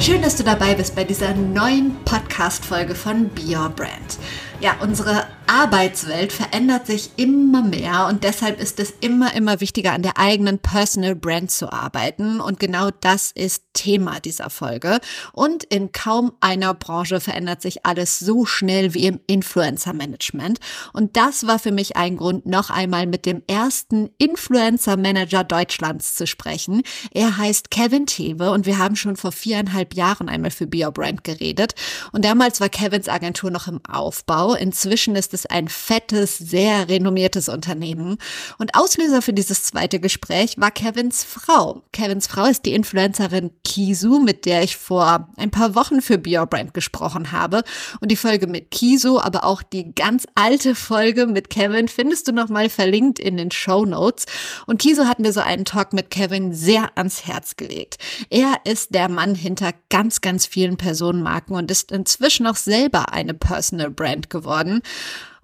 Schön, dass du dabei bist bei dieser neuen Podcast-Folge von Be Your Brand. Ja, unsere Arbeitswelt verändert sich immer mehr und deshalb ist es immer, immer wichtiger, an der eigenen Personal Brand zu arbeiten. Und genau das ist Thema dieser Folge. Und in kaum einer Branche verändert sich alles so schnell wie im Influencer Management. Und das war für mich ein Grund, noch einmal mit dem ersten Influencer Manager Deutschlands zu sprechen. Er heißt Kevin Tewe und wir haben schon vor viereinhalb Jahren einmal für Be geredet. Und damals war Kevins Agentur noch im Aufbau. Inzwischen ist es ein fettes, sehr renommiertes Unternehmen. Und Auslöser für dieses zweite Gespräch war Kevins Frau. Kevins Frau ist die Influencerin Kisu, mit der ich vor ein paar Wochen für Be gesprochen habe. Und die Folge mit Kisu, aber auch die ganz alte Folge mit Kevin findest du nochmal verlinkt in den Show Notes. Und Kisu hat mir so einen Talk mit Kevin sehr ans Herz gelegt. Er ist der Mann hinter ganz, ganz vielen Personenmarken und ist inzwischen auch selber eine Personal Brand geworden.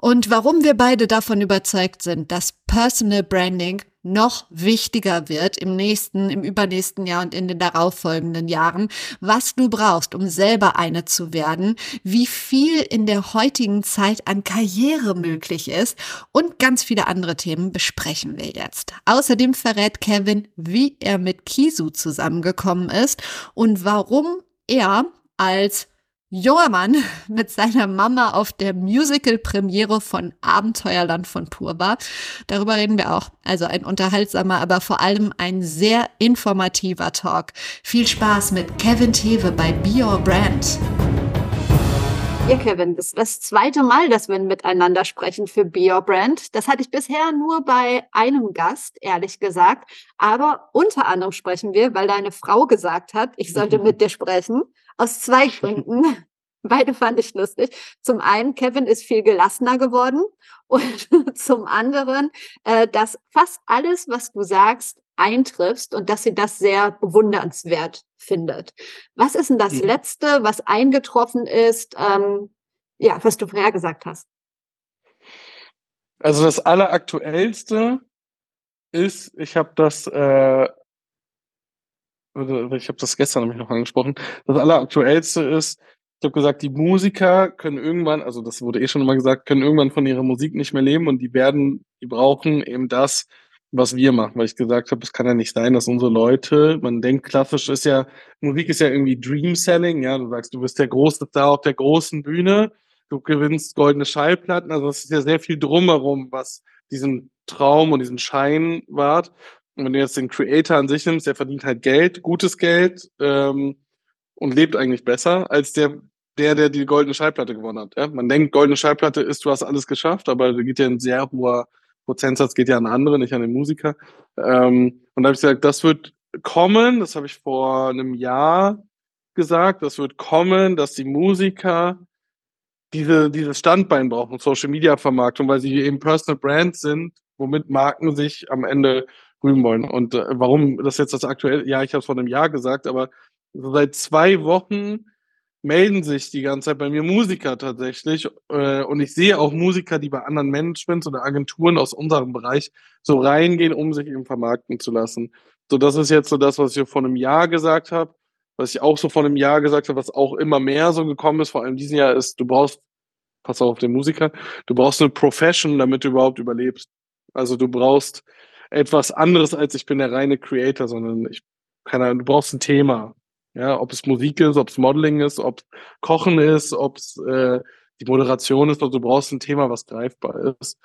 Und warum wir beide davon überzeugt sind, dass Personal Branding noch wichtiger wird im nächsten, im übernächsten Jahr und in den darauffolgenden Jahren, was du brauchst, um selber eine zu werden, wie viel in der heutigen Zeit an Karriere möglich ist und ganz viele andere Themen besprechen wir jetzt. Außerdem verrät Kevin, wie er mit Kisu zusammengekommen ist und warum er als junger Mann mit seiner Mama auf der Musical-Premiere von Abenteuerland von Pur war. Darüber reden wir auch. Also ein unterhaltsamer, aber vor allem ein sehr informativer Talk. Viel Spaß mit Kevin Tewe bei Be Your Brand. Ja, Kevin, das ist das zweite Mal, dass wir miteinander sprechen für Be Your Brand. Das hatte ich bisher nur bei einem Gast, ehrlich gesagt. Aber unter anderem sprechen wir, weil deine Frau gesagt hat, ich sollte mit dir sprechen. Aus zwei Gründen. Beide fand ich lustig. Zum einen, Kevin ist viel gelassener geworden und zum anderen, äh, dass fast alles, was du sagst, eintriffst und dass sie das sehr bewundernswert findet. Was ist denn das mhm. Letzte, was eingetroffen ist, ähm, ja, was du vorher gesagt hast? Also das Alleraktuellste ist, ich habe das, äh, ich habe das gestern nämlich noch angesprochen, das Alleraktuellste ist, ich habe gesagt, die Musiker können irgendwann, also das wurde eh schon mal gesagt, können irgendwann von ihrer Musik nicht mehr leben und die werden, die brauchen eben das, was wir machen, weil ich gesagt habe, es kann ja nicht sein, dass unsere Leute, man denkt klassisch ist ja, Musik ist ja irgendwie Dream Selling, ja, du sagst, du bist der große Star auf der großen Bühne, du gewinnst goldene Schallplatten, also es ist ja sehr viel drumherum, was diesen Traum und diesen Schein wahrt. Und wenn du jetzt den Creator an sich nimmst, der verdient halt Geld, gutes Geld ähm, und lebt eigentlich besser als der, der, der die goldene Schallplatte gewonnen hat. Ja? Man denkt, goldene Schallplatte ist, du hast alles geschafft, aber da geht ja ein sehr hoher Prozentsatz geht ja an andere, nicht an den Musiker. Ähm, und da habe ich gesagt, das wird kommen, das habe ich vor einem Jahr gesagt, das wird kommen, dass die Musiker diese, dieses Standbein brauchen, Social Media Vermarktung, weil sie eben Personal Brands sind, womit Marken sich am Ende wollen. Und äh, warum das jetzt das aktuell, ja, ich habe es vor einem Jahr gesagt, aber seit zwei Wochen melden sich die ganze Zeit bei mir Musiker tatsächlich. Äh, und ich sehe auch Musiker, die bei anderen Managements oder Agenturen aus unserem Bereich so reingehen, um sich eben vermarkten zu lassen. So, das ist jetzt so das, was ich vor einem Jahr gesagt habe, was ich auch so vor einem Jahr gesagt habe, was auch immer mehr so gekommen ist, vor allem diesen Jahr ist, du brauchst, pass auf den Musiker, du brauchst eine Profession, damit du überhaupt überlebst. Also du brauchst etwas anderes als ich bin der reine Creator, sondern ich keine du brauchst ein Thema. Ja, ob es Musik ist, ob es Modeling ist, ob es Kochen ist, ob es äh, die Moderation ist, also du brauchst ein Thema, was greifbar ist.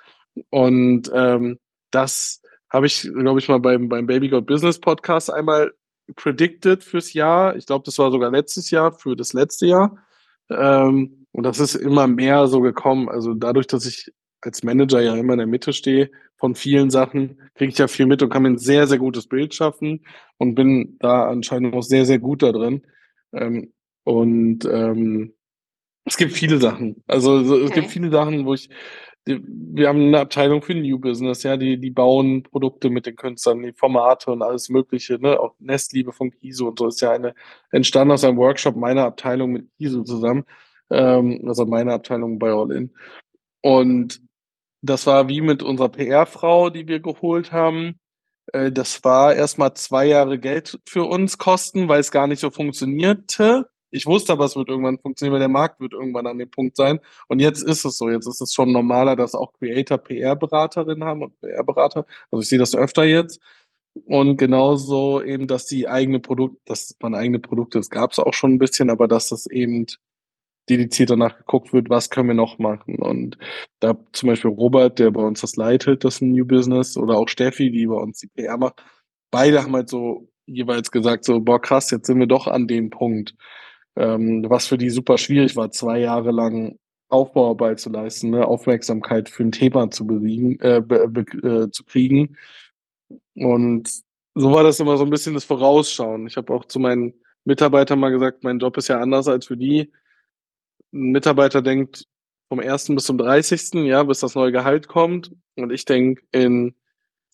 Und ähm, das habe ich, glaube ich, mal beim, beim Baby God Business Podcast einmal predicted fürs Jahr. Ich glaube, das war sogar letztes Jahr, für das letzte Jahr. Ähm, und das ist immer mehr so gekommen. Also dadurch, dass ich als Manager ja immer in der Mitte stehe von vielen Sachen, kriege ich ja viel mit und kann mir ein sehr, sehr gutes Bild schaffen und bin da anscheinend auch sehr, sehr gut da drin. Ähm, und ähm, es gibt viele Sachen. Also es okay. gibt viele Sachen, wo ich wir haben eine Abteilung für New Business, ja, die, die bauen Produkte mit den Künstlern, die Formate und alles Mögliche, ne, auch Nestliebe von Kiso und so ist ja eine, entstanden aus einem Workshop meiner Abteilung mit Kiso zusammen, ähm, also meine Abteilung bei All In. Und das war wie mit unserer PR-Frau, die wir geholt haben. Äh, das war erstmal zwei Jahre Geld für uns kosten, weil es gar nicht so funktionierte. Ich wusste aber, es wird irgendwann funktionieren, weil der Markt wird irgendwann an dem Punkt sein. Und jetzt ist es so. Jetzt ist es schon normaler, dass auch Creator PR-Beraterinnen haben und PR-Berater. Also ich sehe das öfter jetzt. Und genauso eben, dass die eigene Produkte, dass man eigene Produkte, das gab es auch schon ein bisschen, aber dass das eben dediziert danach geguckt wird, was können wir noch machen. Und da zum Beispiel Robert, der bei uns das leitet, das New Business, oder auch Steffi, die bei uns die PR macht, beide haben halt so jeweils gesagt, so, boah, krass, jetzt sind wir doch an dem Punkt ähm, was für die super schwierig war, zwei Jahre lang Aufbauarbeit zu leisten, ne? Aufmerksamkeit für ein Thema zu, bewegen, äh, be, äh, zu kriegen. Und so war das immer so ein bisschen das Vorausschauen. Ich habe auch zu meinen Mitarbeitern mal gesagt, mein Job ist ja anders als für die. Ein Mitarbeiter denkt vom 1. bis zum 30. Ja, bis das neue Gehalt kommt. Und ich denke in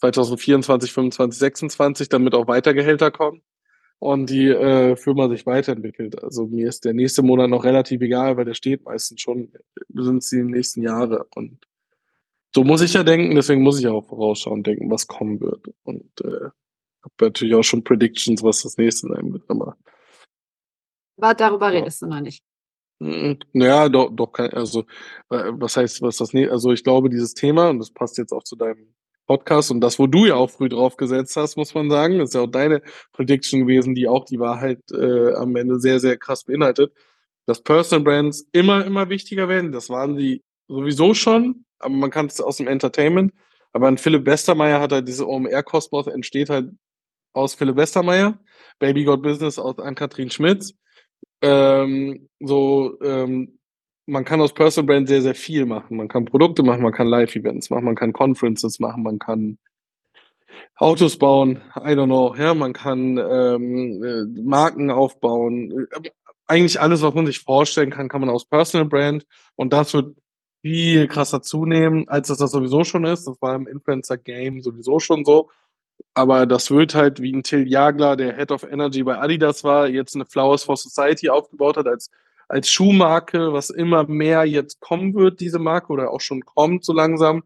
2024, 25, 26, damit auch weiter Gehälter kommen und die äh, Firma sich weiterentwickelt. Also mir ist der nächste Monat noch relativ egal, weil der steht meistens schon, sind es die nächsten Jahre. Und so muss ich ja denken, deswegen muss ich ja auch vorausschauen denken, was kommen wird. Und äh, habe natürlich auch schon Predictions, was das nächste sein wird. Aber, aber darüber ja. redest du noch nicht. Hm, naja, doch, doch, also was heißt, was das nächste, also ich glaube, dieses Thema, und das passt jetzt auch zu deinem Podcast und das, wo du ja auch früh drauf gesetzt hast, muss man sagen, das ist ja auch deine Prediction gewesen, die auch die Wahrheit äh, am Ende sehr, sehr krass beinhaltet, dass Personal Brands immer, immer wichtiger werden. Das waren die sowieso schon, aber man kann es aus dem Entertainment. Aber ein Philipp Westermeier hat halt diese OMR-Kosmos, entsteht halt aus Philipp Westermeier, Baby Got Business aus Ann-Kathrin Schmitz. Ähm, so ähm, man kann aus Personal Brand sehr, sehr viel machen. Man kann Produkte machen, man kann Live-Events machen, man kann Conferences machen, man kann Autos bauen, I don't know, ja, man kann ähm, äh, Marken aufbauen. Eigentlich alles, was man sich vorstellen kann, kann man aus Personal Brand und das wird viel krasser zunehmen, als es das sowieso schon ist. Das war im Influencer-Game sowieso schon so. Aber das wird halt wie ein Till Jagler, der Head of Energy bei Adidas war, jetzt eine Flowers for Society aufgebaut hat als als Schuhmarke, was immer mehr jetzt kommen wird, diese Marke, oder auch schon kommt so langsam.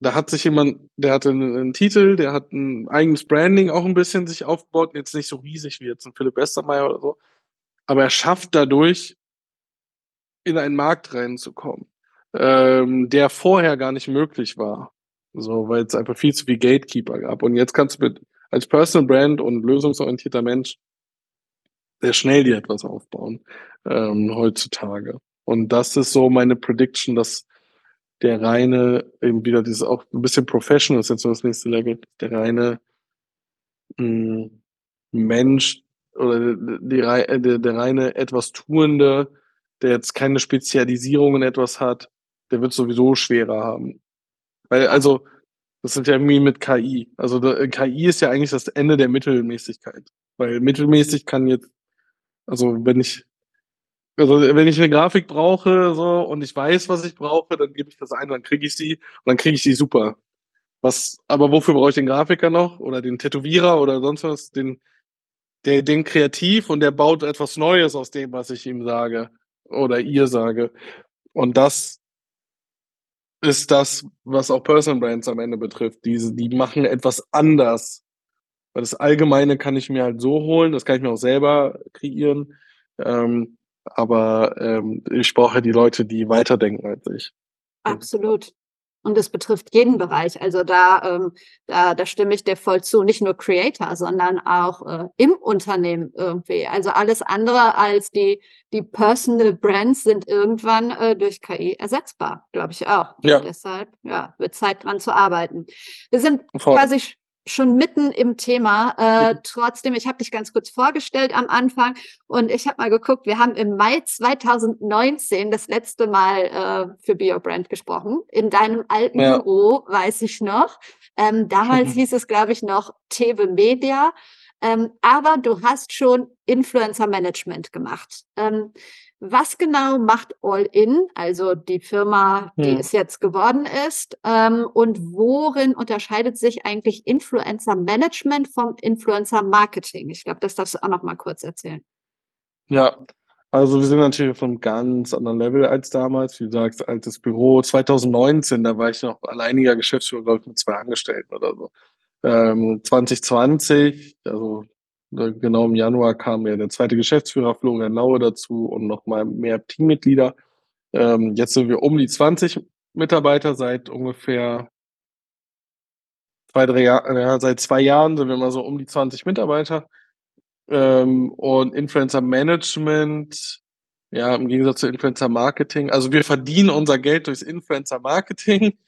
Da hat sich jemand, der hatte einen, einen Titel, der hat ein eigenes Branding auch ein bisschen sich aufgebaut, jetzt nicht so riesig wie jetzt ein Philipp Westermeier oder so, aber er schafft dadurch, in einen Markt reinzukommen, ähm, der vorher gar nicht möglich war. So, weil es einfach viel zu viel Gatekeeper gab. Und jetzt kannst du mit als Personal Brand und lösungsorientierter Mensch sehr schnell dir etwas aufbauen ähm, heutzutage. Und das ist so meine Prediction, dass der reine, eben wieder dieses auch ein bisschen Professional ist jetzt so das nächste Level, der reine mh, hm, Mensch oder die, der, der reine etwas Tuende, der jetzt keine Spezialisierung in etwas hat, der wird sowieso schwerer haben. Weil, also, das sind ja irgendwie mit KI. Also KI ist ja eigentlich das Ende der Mittelmäßigkeit. Weil mittelmäßig kann jetzt also wenn ich, also wenn ich eine Grafik brauche so und ich weiß, was ich brauche, dann gebe ich das ein, dann kriege ich sie und dann kriege ich sie super. Was, aber wofür brauche ich den Grafiker noch oder den Tätowierer oder sonst was? Den, der, den kreativ und der baut etwas Neues aus dem, was ich ihm sage oder ihr sage. Und das ist das, was auch Personal Brands am Ende betrifft. Diese, die machen etwas anders weil das Allgemeine kann ich mir halt so holen, das kann ich mir auch selber kreieren. Ähm, aber ähm, ich brauche die Leute, die weiterdenken als ich. Absolut. Und das betrifft jeden Bereich. Also da, ähm, da, da stimme ich dir voll zu. Nicht nur Creator, sondern auch äh, im Unternehmen irgendwie. Also alles andere als die, die Personal Brands sind irgendwann äh, durch KI ersetzbar, glaube ich auch. Ja. Und deshalb ja, wird Zeit dran zu arbeiten. Wir sind voll. quasi schon mitten im Thema. Äh, trotzdem, ich habe dich ganz kurz vorgestellt am Anfang und ich habe mal geguckt, wir haben im Mai 2019 das letzte Mal äh, für BioBrand gesprochen. In deinem alten ja. Büro, weiß ich noch. Ähm, damals hieß es, glaube ich, noch Tebe Media. Ähm, aber du hast schon Influencer Management gemacht. Ähm, was genau macht All In, also die Firma, die hm. es jetzt geworden ist, ähm, und worin unterscheidet sich eigentlich Influencer Management vom Influencer Marketing? Ich glaube, das darfst du auch noch mal kurz erzählen. Ja, also wir sind natürlich auf einem ganz anderen Level als damals. Wie du sagst, altes Büro. 2019, da war ich noch alleiniger Geschäftsführer, glaube ich, mit zwei Angestellten oder so. Ähm, 2020, also genau im Januar kam ja der zweite Geschäftsführer Florian Laue dazu und nochmal mehr Teammitglieder. Ähm, jetzt sind wir um die 20 Mitarbeiter seit ungefähr zwei, drei Jahren, ja, seit zwei Jahren sind wir mal so um die 20 Mitarbeiter. Ähm, und Influencer Management, ja, im Gegensatz zu Influencer Marketing. Also wir verdienen unser Geld durchs Influencer Marketing.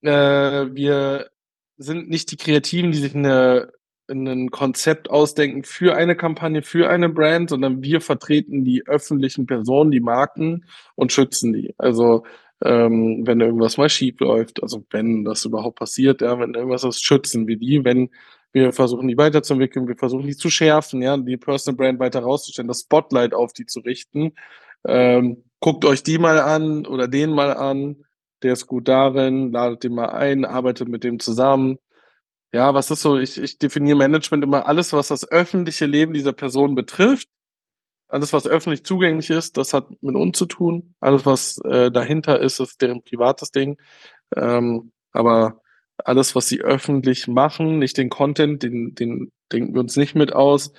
Äh, wir sind nicht die Kreativen, die sich eine ein Konzept ausdenken für eine Kampagne, für eine Brand, sondern wir vertreten die öffentlichen Personen, die Marken und schützen die. Also ähm, wenn irgendwas mal schief läuft, also wenn das überhaupt passiert, ja, wenn irgendwas ist, schützen wir die, wenn wir versuchen die weiterzuentwickeln, wir versuchen die zu schärfen, ja, die Personal Brand weiter rauszustellen, das Spotlight auf die zu richten. Ähm, guckt euch die mal an oder den mal an, der ist gut darin, ladet den mal ein, arbeitet mit dem zusammen ja, was ist so, ich, ich definiere Management immer alles, was das öffentliche Leben dieser Person betrifft. Alles, was öffentlich zugänglich ist, das hat mit uns zu tun. Alles, was äh, dahinter ist, ist deren privates Ding. Ähm, aber alles, was sie öffentlich machen, nicht den Content, den, den denken wir uns nicht mit aus.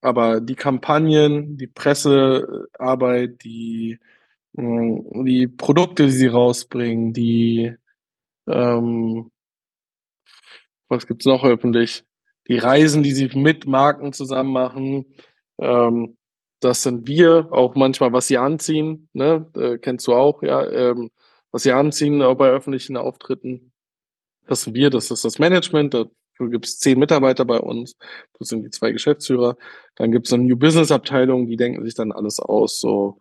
Aber die Kampagnen, die Pressearbeit, die, mh, die Produkte, die sie rausbringen, die ähm, was gibt's noch öffentlich? Die Reisen, die sie mit Marken zusammen machen. Ähm, das sind wir, auch manchmal, was sie anziehen, ne? Äh, kennst du auch, ja, ähm, was sie anziehen, auch bei öffentlichen Auftritten. Das sind wir, das ist das Management, dafür gibt es zehn Mitarbeiter bei uns, das sind die zwei Geschäftsführer. Dann gibt es eine New Business Abteilung, die denken sich dann alles aus, so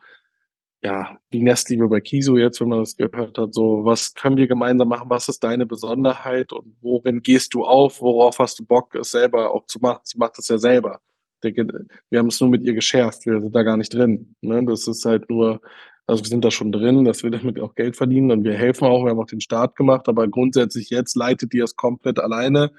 ja, wie Nestliebe bei Kiso jetzt, wenn man das gehört hat, so, was können wir gemeinsam machen, was ist deine Besonderheit und worin gehst du auf, worauf hast du Bock, es selber auch zu machen? Sie macht es ja selber. Wir haben es nur mit ihr geschärft, wir sind da gar nicht drin. Ne? Das ist halt nur, also wir sind da schon drin, dass wir damit auch Geld verdienen und wir helfen auch, wir haben auch den Start gemacht, aber grundsätzlich jetzt leitet die es komplett alleine,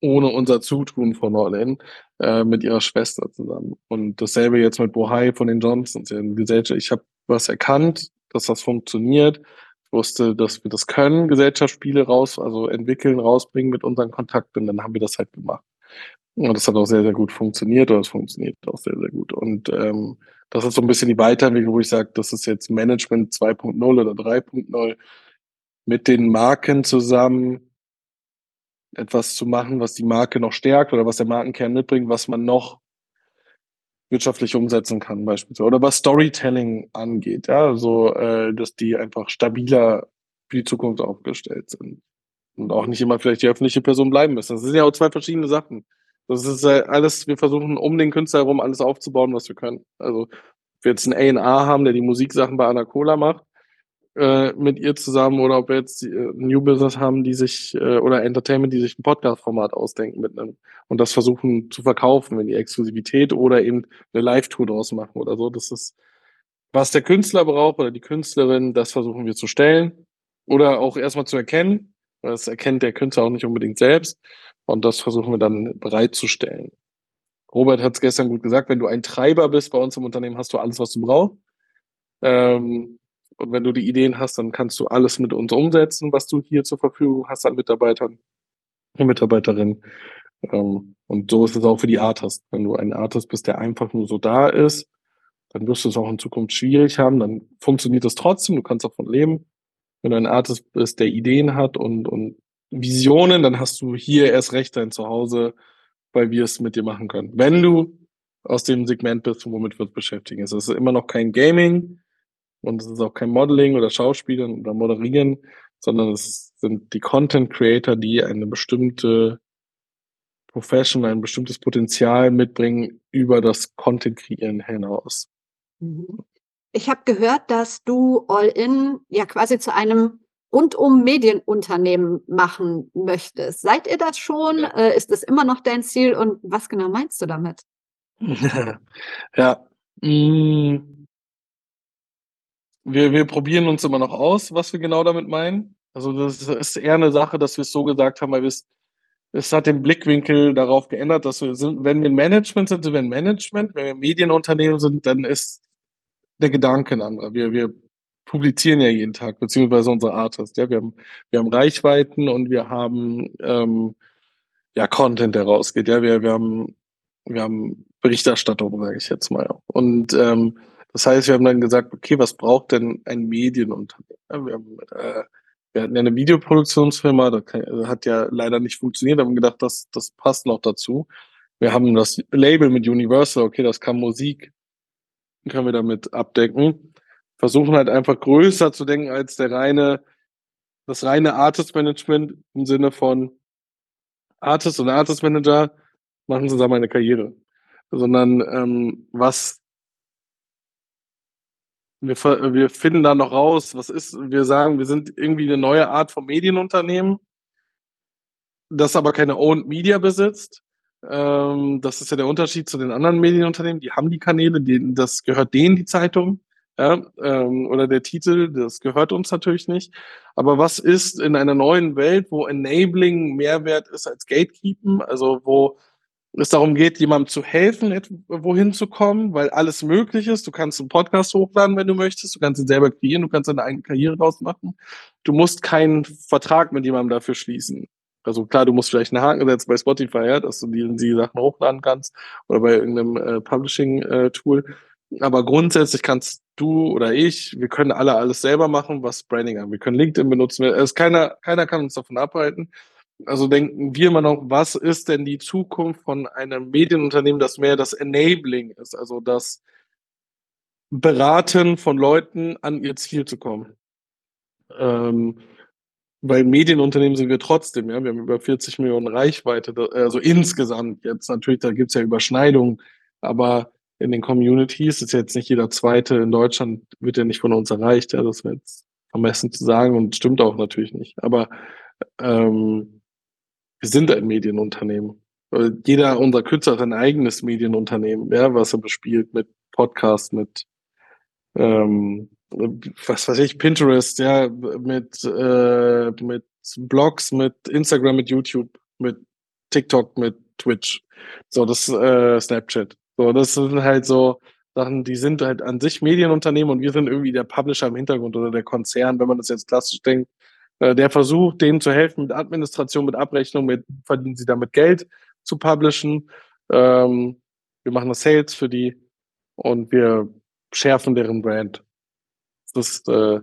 ohne unser Zutun von All äh, mit ihrer Schwester zusammen. Und dasselbe jetzt mit Bohai von den Johnsons, in Gesellschaft. Ich habe was erkannt, dass das funktioniert. Ich wusste, dass wir das können, Gesellschaftsspiele raus, also entwickeln, rausbringen mit unseren Kontakten. Dann haben wir das halt gemacht. Und das hat auch sehr, sehr gut funktioniert oder es funktioniert auch sehr, sehr gut. Und ähm, das ist so ein bisschen die Weiterentwicklung, wo ich sage, das ist jetzt Management 2.0 oder 3.0 mit den Marken zusammen etwas zu machen, was die Marke noch stärkt oder was der Markenkern mitbringt, was man noch wirtschaftlich umsetzen kann, beispielsweise. Oder was Storytelling angeht, ja, so, äh, dass die einfach stabiler für die Zukunft aufgestellt sind. Und auch nicht immer vielleicht die öffentliche Person bleiben müssen. Das sind ja auch zwei verschiedene Sachen. Das ist äh, alles, wir versuchen um den Künstler herum alles aufzubauen, was wir können. Also, wir jetzt einen A&R haben, der die Musiksachen bei Anna Cola macht, äh, mit ihr zusammen oder ob wir jetzt äh, New Business haben, die sich äh, oder Entertainment, die sich ein Podcast-Format ausdenken mit einem und das versuchen zu verkaufen in die Exklusivität oder eben eine Live-Tour draus machen oder so. Das ist, was der Künstler braucht oder die Künstlerin, das versuchen wir zu stellen oder auch erstmal zu erkennen. Das erkennt der Künstler auch nicht unbedingt selbst und das versuchen wir dann bereitzustellen. Robert hat es gestern gut gesagt, wenn du ein Treiber bist bei uns im Unternehmen, hast du alles, was du brauchst. Ähm, und wenn du die Ideen hast, dann kannst du alles mit uns umsetzen, was du hier zur Verfügung hast an Mitarbeitern und Mitarbeiterinnen. Ähm, und so ist es auch für die Artist. Wenn du ein Artist bist, der einfach nur so da ist, dann wirst du es auch in Zukunft schwierig haben. Dann funktioniert es trotzdem, du kannst davon leben. Wenn du ein Artist bist, der Ideen hat und, und Visionen, dann hast du hier erst recht dein Zuhause, weil wir es mit dir machen können. Wenn du aus dem Segment bist, womit wir uns beschäftigen. Es ist immer noch kein Gaming, und es ist auch kein Modeling oder Schauspielen oder Moderieren, sondern es sind die Content Creator, die eine bestimmte Profession, ein bestimmtes Potenzial mitbringen über das Content kreieren hinaus. Mhm. Ich habe gehört, dass du All In ja quasi zu einem rund um Medienunternehmen machen möchtest. Seid ihr das schon? Ja. Äh, ist das immer noch dein Ziel? Und was genau meinst du damit? ja. Mm. Wir, wir probieren uns immer noch aus, was wir genau damit meinen. Also das ist eher eine Sache, dass wir es so gesagt haben, weil wir es, es hat den Blickwinkel darauf geändert, dass wir sind, wenn wir ein Management sind, sind wir ein Management, wenn wir Medienunternehmen sind, dann ist der Gedanke ein anderer. Wir, wir publizieren ja jeden Tag, beziehungsweise unsere Artists. Ja, wir haben, wir haben Reichweiten und wir haben ähm, ja Content, der rausgeht. Ja, wir, wir haben, wir haben Berichterstattung, sage ich jetzt mal. Und ähm, das heißt, wir haben dann gesagt, okay, was braucht denn ein Medienunternehmen? Wir, haben, äh, wir hatten ja eine Videoproduktionsfirma, das hat ja leider nicht funktioniert, haben gedacht, das, das passt noch dazu. Wir haben das Label mit Universal, okay, das kann Musik, können wir damit abdecken versuchen halt einfach größer zu denken als der reine, das reine Artist Management im Sinne von Artist und Artist Manager machen zusammen eine Karriere, sondern ähm, was wir, wir finden da noch raus, was ist, wir sagen, wir sind irgendwie eine neue Art von Medienunternehmen, das aber keine Owned Media besitzt. Ähm, das ist ja der Unterschied zu den anderen Medienunternehmen. Die haben die Kanäle, die, das gehört denen die Zeitung ja, ähm, oder der Titel, das gehört uns natürlich nicht. Aber was ist in einer neuen Welt, wo Enabling Mehrwert ist als Gatekeeping, also wo es darum geht, jemandem zu helfen, wohin zu kommen, weil alles möglich ist. Du kannst einen Podcast hochladen, wenn du möchtest. Du kannst ihn selber kreieren. Du kannst deine eigene Karriere draus machen. Du musst keinen Vertrag mit jemandem dafür schließen. Also klar, du musst vielleicht einen Haken setzen bei Spotify, ja, dass du die, die Sachen hochladen kannst oder bei irgendeinem äh, Publishing-Tool. Äh, aber grundsätzlich kannst du oder ich, wir können alle alles selber machen, was Branding an. Wir können LinkedIn benutzen. Es keiner, keiner kann uns davon abhalten. Also denken wir immer noch, was ist denn die Zukunft von einem Medienunternehmen, das mehr das Enabling ist, also das Beraten von Leuten an ihr Ziel zu kommen. Ähm, weil Medienunternehmen sind wir trotzdem, ja, wir haben über 40 Millionen Reichweite, also insgesamt jetzt natürlich, da gibt's ja Überschneidungen, aber in den Communities. Ist jetzt nicht jeder Zweite in Deutschland, wird ja nicht von uns erreicht. Ja, das wäre jetzt vermessen zu sagen und stimmt auch natürlich nicht. Aber ähm, wir sind ein Medienunternehmen. Jeder unserer Künstler hat ein eigenes Medienunternehmen, ja, was er bespielt mit Podcasts, mit ähm, was weiß ich, Pinterest, ja, mit, äh, mit Blogs, mit Instagram, mit YouTube, mit TikTok, mit Twitch. So, das äh, Snapchat. So, das sind halt so Sachen, die sind halt an sich Medienunternehmen und wir sind irgendwie der Publisher im Hintergrund oder der Konzern, wenn man das jetzt klassisch denkt, der versucht, denen zu helfen mit Administration, mit Abrechnung, mit verdienen sie damit Geld zu publishen. Ähm, wir machen das Sales für die und wir schärfen deren Brand. Das ist, äh,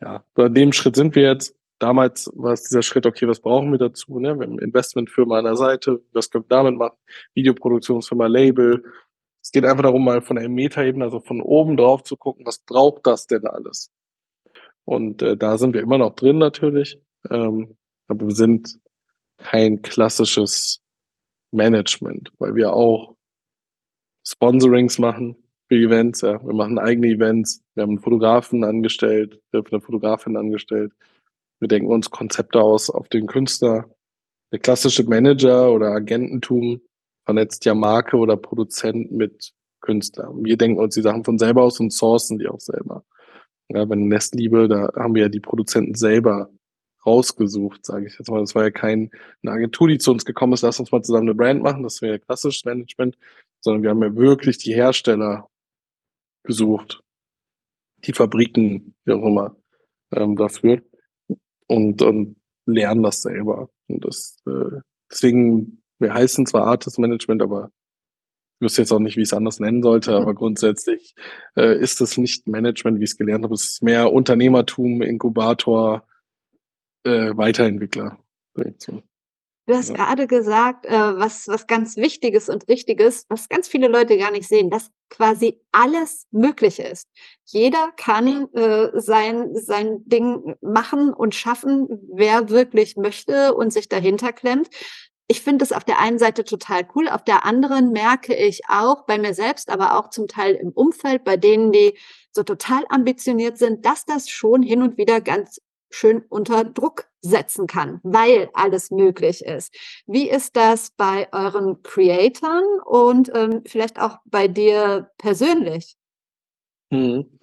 ja, bei dem Schritt sind wir jetzt. Damals war es dieser Schritt, okay, was brauchen wir dazu? Ne? Wir haben Investmentfirma an der Seite, was können wir damit machen? Videoproduktionsfirma, Label. Es geht einfach darum, mal von der Metaebene, also von oben drauf zu gucken, was braucht das denn alles? Und äh, da sind wir immer noch drin natürlich. Ähm, aber wir sind kein klassisches Management, weil wir auch Sponsorings machen für Events. Ja. Wir machen eigene Events. Wir haben einen Fotografen angestellt, wir haben eine Fotografin angestellt. Wir denken uns Konzepte aus auf den Künstler. Der klassische Manager oder Agententum vernetzt ja Marke oder Produzent mit Künstler. Wir denken uns die Sachen von selber aus und sourcen die auch selber. Ja, bei Nestliebe, da haben wir ja die Produzenten selber rausgesucht, sage ich jetzt mal. Das war ja keine Agentur, die zu uns gekommen ist, lass uns mal zusammen eine Brand machen, das wäre ja klassisches Management, sondern wir haben ja wirklich die Hersteller gesucht, die Fabriken, wie auch immer, ähm, dafür. Und, und lernen das selber. Und das, äh, deswegen, wir heißen zwar Artist Management, aber ich wüsste jetzt auch nicht, wie ich es anders nennen sollte, aber grundsätzlich äh, ist es nicht Management, wie ich es gelernt habe. Es ist mehr Unternehmertum, Inkubator, äh, Weiterentwickler. Du hast ja. gerade gesagt, äh, was, was ganz Wichtiges und Richtiges, was ganz viele Leute gar nicht sehen, dass quasi alles möglich ist. Jeder kann äh, sein, sein Ding machen und schaffen, wer wirklich möchte und sich dahinter klemmt. Ich finde es auf der einen Seite total cool, auf der anderen merke ich auch bei mir selbst, aber auch zum Teil im Umfeld, bei denen, die so total ambitioniert sind, dass das schon hin und wieder ganz schön unter Druck setzen kann, weil alles möglich ist. Wie ist das bei euren Creatoren und ähm, vielleicht auch bei dir persönlich? Hm.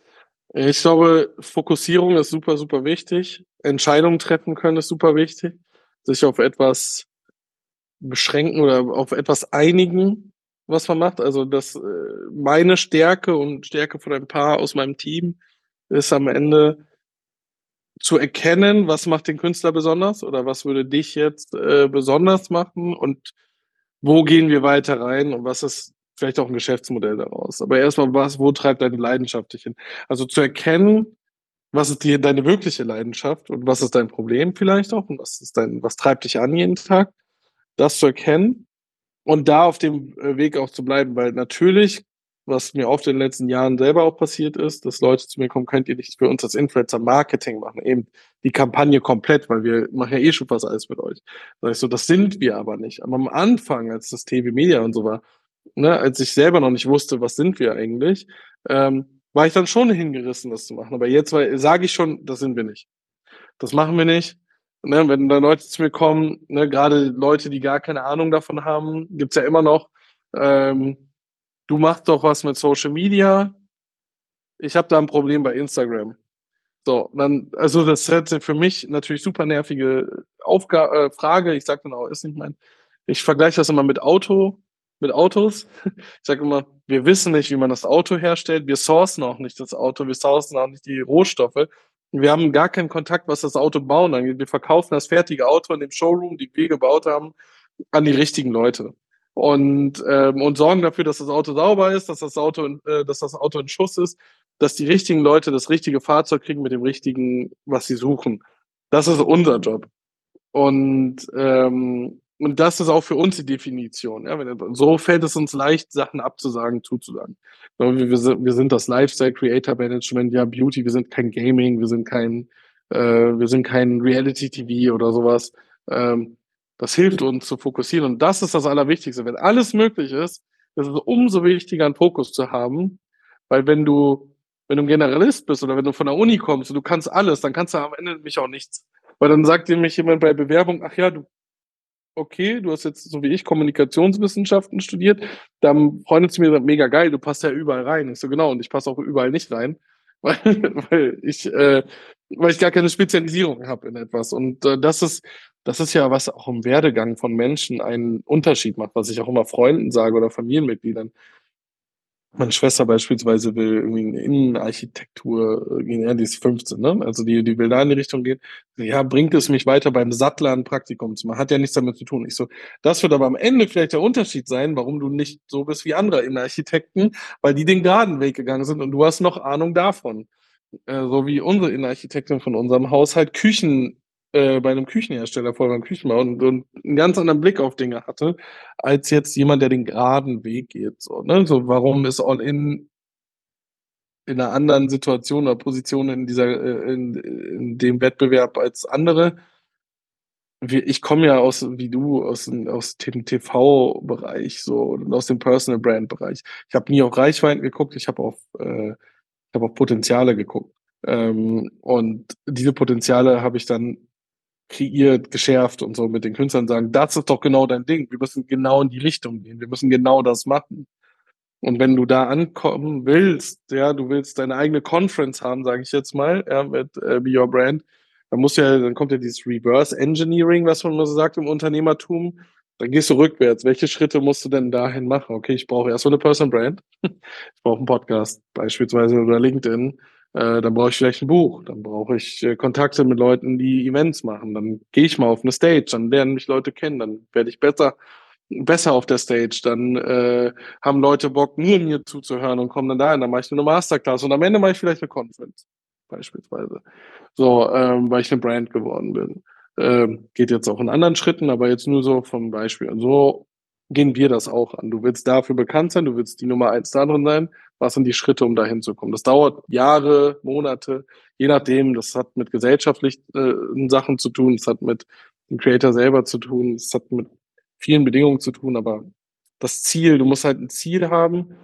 Ich glaube, Fokussierung ist super, super wichtig. Entscheidungen treffen können ist super wichtig. Sich auf etwas beschränken oder auf etwas einigen, was man macht. Also das äh, meine Stärke und Stärke von ein paar aus meinem Team ist am Ende zu erkennen, was macht den Künstler besonders oder was würde dich jetzt äh, besonders machen und wo gehen wir weiter rein und was ist vielleicht auch ein Geschäftsmodell daraus. Aber erstmal, was, wo treibt deine Leidenschaft dich hin? Also zu erkennen, was ist die, deine wirkliche Leidenschaft und was ist dein Problem vielleicht auch und was ist dein, was treibt dich an jeden Tag, das zu erkennen und da auf dem äh, Weg auch zu bleiben, weil natürlich was mir oft in den letzten Jahren selber auch passiert ist, dass Leute zu mir kommen, könnt ihr nicht für uns das Influencer-Marketing machen, eben die Kampagne komplett, weil wir machen ja eh schon fast alles mit euch. Sag ich so, das sind wir aber nicht. Aber am Anfang, als das TV Media und so war, ne, als ich selber noch nicht wusste, was sind wir eigentlich, ähm, war ich dann schon hingerissen, das zu machen. Aber jetzt sage ich schon, das sind wir nicht. Das machen wir nicht. Ne, wenn da Leute zu mir kommen, ne, gerade Leute, die gar keine Ahnung davon haben, gibt's ja immer noch. Ähm, du machst doch was mit Social Media. Ich habe da ein Problem bei Instagram. So, dann, also das hätte für mich natürlich super nervige Aufga äh, Frage. Ich sage dann auch, ist nicht mein. Ich vergleiche das immer mit Auto, mit Autos. Ich sage immer, wir wissen nicht, wie man das Auto herstellt. Wir sourcen auch nicht das Auto, wir sourcen auch nicht die Rohstoffe. Wir haben gar keinen Kontakt, was das Auto bauen angeht. Wir verkaufen das fertige Auto in dem Showroom, die wir gebaut haben, an die richtigen Leute und, ähm, und sorgen dafür, dass das Auto sauber ist, dass das Auto, äh, dass das Auto in Schuss ist, dass die richtigen Leute das richtige Fahrzeug kriegen mit dem richtigen, was sie suchen. Das ist unser Job. Und, ähm, und das ist auch für uns die Definition. Ja? So fällt es uns leicht, Sachen abzusagen, zuzusagen. Wir, sind das Lifestyle Creator Management, ja, Beauty, wir sind kein Gaming, wir sind kein, äh, wir sind kein Reality TV oder sowas. Ähm, das hilft uns zu fokussieren. Und das ist das Allerwichtigste. Wenn alles möglich ist, ist es umso wichtiger, einen Fokus zu haben. Weil wenn du, wenn du ein Generalist bist oder wenn du von der Uni kommst und du kannst alles, dann kannst du am Ende nämlich auch nichts. Weil dann sagt dir nämlich jemand bei Bewerbung, ach ja, du, okay, du hast jetzt so wie ich Kommunikationswissenschaften studiert, dann freundet es mir mega geil, du passt ja überall rein. Ich so, genau, und ich passe auch überall nicht rein, weil, weil ich, äh, weil ich gar keine Spezialisierung habe in etwas. Und äh, das ist, das ist ja, was auch im Werdegang von Menschen einen Unterschied macht, was ich auch immer Freunden sage oder Familienmitgliedern. Meine Schwester beispielsweise will irgendwie eine Innenarchitektur gehen, ja, die ist 15, ne? Also die, die will da in die Richtung gehen. Ja, bringt es mich weiter beim Sattler ein Praktikum zu machen? Hat ja nichts damit zu tun. Ich so, das wird aber am Ende vielleicht der Unterschied sein, warum du nicht so bist wie andere Innenarchitekten, weil die den geraden Weg gegangen sind und du hast noch Ahnung davon. Äh, so wie unsere Innenarchitektin von unserem Haushalt Küchen äh, bei einem Küchenhersteller vor beim Küchenbau und, und einen ganz anderen Blick auf Dinge hatte, als jetzt jemand, der den geraden Weg geht. So, ne? so warum ist All-In in einer anderen Situation oder Position in dieser, äh, in, in dem Wettbewerb als andere? ich komme ja aus, wie du, aus, aus dem TV-Bereich so und aus dem Personal Brand-Bereich. Ich habe nie auf Reichweiten geguckt, ich habe auf, äh, hab auf Potenziale geguckt. Ähm, und diese Potenziale habe ich dann kreiert, geschärft und so mit den Künstlern sagen, das ist doch genau dein Ding. Wir müssen genau in die Richtung gehen. Wir müssen genau das machen. Und wenn du da ankommen willst, ja, du willst deine eigene Conference haben, sage ich jetzt mal, ja, mit äh, Be Your Brand, dann muss ja, dann kommt ja dieses Reverse Engineering, was man so sagt im Unternehmertum. Dann gehst du rückwärts. Welche Schritte musst du denn dahin machen? Okay, ich brauche erst so eine Person Brand. Ich brauche einen Podcast beispielsweise oder LinkedIn. Äh, dann brauche ich vielleicht ein Buch, dann brauche ich äh, Kontakte mit Leuten, die Events machen, dann gehe ich mal auf eine Stage, dann lernen mich Leute kennen, dann werde ich besser, besser auf der Stage, dann äh, haben Leute Bock, nur mir zuzuhören und kommen dann dahin, dann mache ich eine Masterclass. Und am Ende mache ich vielleicht eine Conference, beispielsweise. So, ähm, weil ich eine Brand geworden bin. Ähm, geht jetzt auch in anderen Schritten, aber jetzt nur so vom Beispiel. Und so gehen wir das auch an. Du willst dafür bekannt sein, du willst die Nummer eins da drin sein. Was sind die Schritte, um da hinzukommen? Das dauert Jahre, Monate, je nachdem. Das hat mit gesellschaftlichen äh, Sachen zu tun, das hat mit dem Creator selber zu tun, das hat mit vielen Bedingungen zu tun, aber das Ziel, du musst halt ein Ziel haben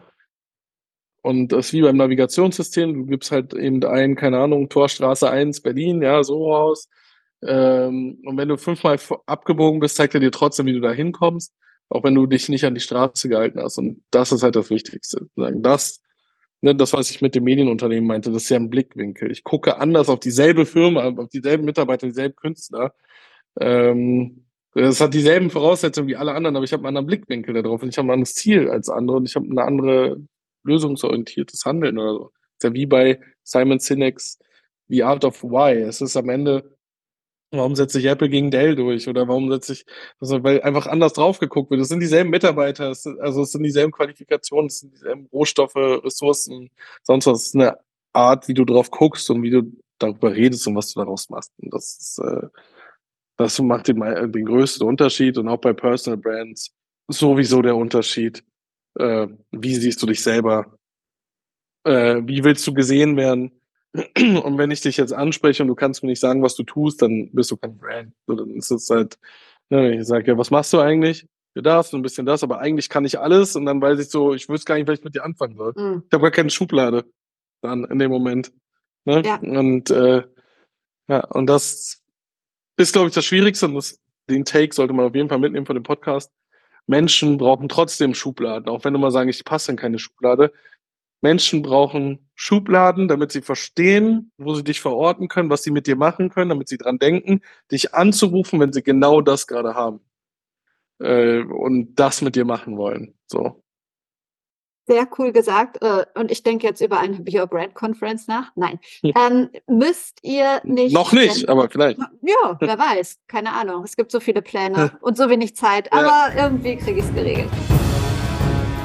Und das ist wie beim Navigationssystem. Du gibst halt eben ein, keine Ahnung, Torstraße 1 Berlin, ja, so raus. Ähm, und wenn du fünfmal abgebogen bist, zeigt er dir trotzdem, wie du da hinkommst, auch wenn du dich nicht an die Straße gehalten hast. Und das ist halt das Wichtigste. Das, ne, das, was ich mit dem Medienunternehmen meinte, das ist ja ein Blickwinkel. Ich gucke anders auf dieselbe Firma, auf dieselben Mitarbeiter, dieselben Künstler. Ähm, das hat dieselben Voraussetzungen wie alle anderen, aber ich habe einen anderen Blickwinkel darauf und ich habe ein anderes Ziel als andere und ich habe eine andere lösungsorientiertes Handeln oder so. Das ist ja wie bei Simon Sinek's The Art of Why. Es ist am Ende, warum setze ich Apple gegen Dell durch oder warum setze ich, also weil einfach anders drauf geguckt wird. Es sind dieselben Mitarbeiter, es sind, also es sind dieselben Qualifikationen, es sind dieselben Rohstoffe, Ressourcen, sonst was. Es ist eine Art, wie du drauf guckst und wie du darüber redest und was du daraus machst. Und das ist, äh, das macht den, den größten Unterschied und auch bei Personal Brands sowieso der Unterschied. Äh, wie siehst du dich selber? Äh, wie willst du gesehen werden? Und wenn ich dich jetzt anspreche und du kannst mir nicht sagen, was du tust, dann bist du kein Brand. So, dann ist es halt, ne, ich sage, ja, was machst du eigentlich? Du darfst ein bisschen das, aber eigentlich kann ich alles und dann weiß ich so, ich wüsste gar nicht, was ich mit dir anfangen soll. Mhm. Ich habe gar keine Schublade dann in dem Moment. Ne? Ja. Und äh, ja, und das ist, glaube ich, das Schwierigste und das, den Take sollte man auf jeden Fall mitnehmen von dem Podcast. Menschen brauchen trotzdem Schubladen, auch wenn du mal sagen, ich passe in keine Schublade. Menschen brauchen Schubladen, damit sie verstehen, wo sie dich verorten können, was sie mit dir machen können, damit sie dran denken, dich anzurufen, wenn sie genau das gerade haben äh, und das mit dir machen wollen. So. Sehr cool gesagt. Äh, und ich denke jetzt über eine Be Your Brand Conference nach. Nein. Ähm, müsst ihr nicht. Noch nicht, aber vielleicht. Ja, wer weiß. Keine Ahnung. Es gibt so viele Pläne und so wenig Zeit, aber ja. irgendwie kriege ich es geregelt.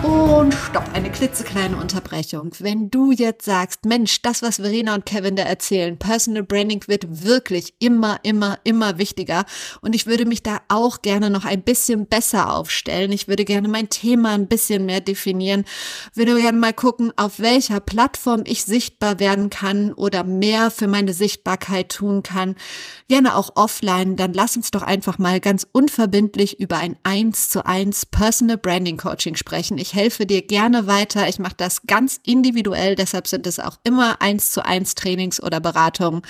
Und stopp, eine klitzekleine Unterbrechung. Wenn du jetzt sagst, Mensch, das, was Verena und Kevin da erzählen, Personal Branding wird wirklich immer, immer, immer wichtiger. Und ich würde mich da auch gerne noch ein bisschen besser aufstellen. Ich würde gerne mein Thema ein bisschen mehr definieren. Würde gerne mal gucken, auf welcher Plattform ich sichtbar werden kann oder mehr für meine Sichtbarkeit tun kann. Gerne auch offline. Dann lass uns doch einfach mal ganz unverbindlich über ein 1 zu 1 Personal Branding Coaching sprechen. Ich ich helfe dir gerne weiter. Ich mache das ganz individuell, deshalb sind es auch immer eins zu eins Trainings oder Beratungen.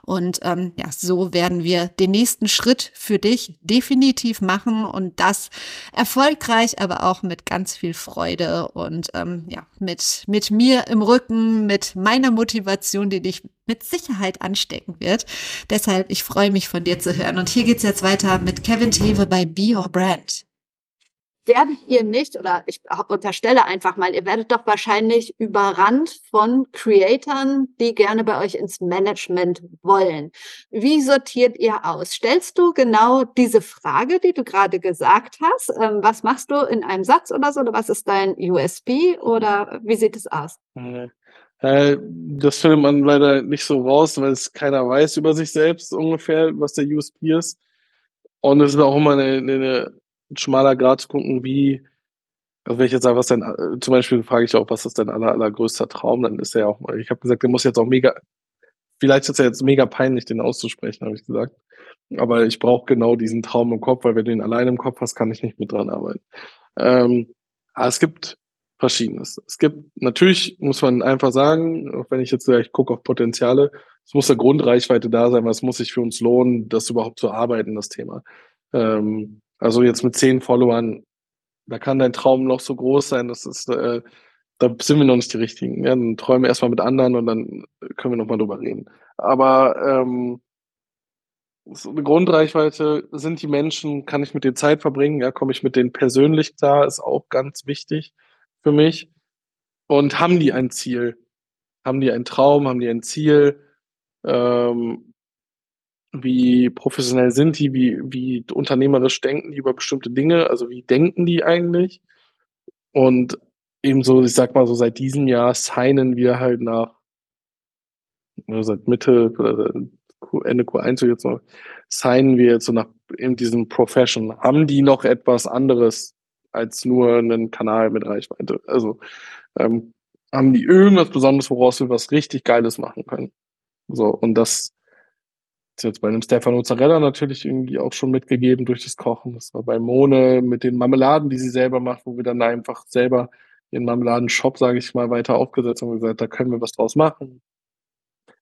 Und ähm, ja, so werden wir den nächsten Schritt für dich definitiv machen und das erfolgreich, aber auch mit ganz viel Freude und ähm, ja, mit, mit mir im Rücken, mit meiner Motivation, die dich mit Sicherheit anstecken wird. Deshalb, ich freue mich von dir zu hören. Und hier geht's jetzt weiter mit Kevin Tewe bei Be Your Brand werdet ihr nicht, oder ich unterstelle einfach mal, ihr werdet doch wahrscheinlich überrannt von Creatoren, die gerne bei euch ins Management wollen. Wie sortiert ihr aus? Stellst du genau diese Frage, die du gerade gesagt hast? Ähm, was machst du in einem Satz oder so? Oder was ist dein USP? Oder wie sieht es aus? Äh, das findet man leider nicht so raus, weil es keiner weiß über sich selbst ungefähr, was der USP ist. Und es ist auch immer eine, eine ein schmaler Grad zu gucken, wie, also wenn ich jetzt sage, was denn, äh, zum Beispiel frage ich auch, was ist dein aller, allergrößter Traum, dann ist er ja auch, ich habe gesagt, der muss jetzt auch mega, vielleicht ist er jetzt mega peinlich, den auszusprechen, habe ich gesagt. Aber ich brauche genau diesen Traum im Kopf, weil wenn du ihn alleine im Kopf hast, kann ich nicht mit dran arbeiten. Ähm, aber es gibt Verschiedenes. Es gibt, natürlich muss man einfach sagen, auch wenn ich jetzt gleich gucke auf Potenziale, es muss eine Grundreichweite da sein, was muss sich für uns lohnen, das überhaupt zu arbeiten, das Thema. Ähm, also jetzt mit zehn Followern, da kann dein Traum noch so groß sein, das ist, äh, da sind wir noch nicht die richtigen. Ja, dann träumen wir erstmal mit anderen und dann können wir nochmal drüber reden. Aber ähm, so eine Grundreichweite sind die Menschen, kann ich mit denen Zeit verbringen, ja, komme ich mit denen persönlich klar, ist auch ganz wichtig für mich. Und haben die ein Ziel? Haben die einen Traum? Haben die ein Ziel? Ähm, wie professionell sind die, wie, wie unternehmerisch denken die über bestimmte Dinge, also wie denken die eigentlich? Und ebenso, ich sag mal so, seit diesem Jahr signen wir halt nach, seit Mitte, Ende Q1 so jetzt noch, signen wir jetzt so nach in diesem Profession. Haben die noch etwas anderes als nur einen Kanal mit Reichweite? Also ähm, haben die irgendwas Besonderes, woraus wir was richtig Geiles machen können? So, und das ist jetzt bei einem Stefano Zarella natürlich irgendwie auch schon mitgegeben durch das Kochen. Das war bei Mone mit den Marmeladen, die sie selber macht, wo wir dann einfach selber den Marmeladen-Shop, sage ich mal, weiter aufgesetzt und gesagt, da können wir was draus machen.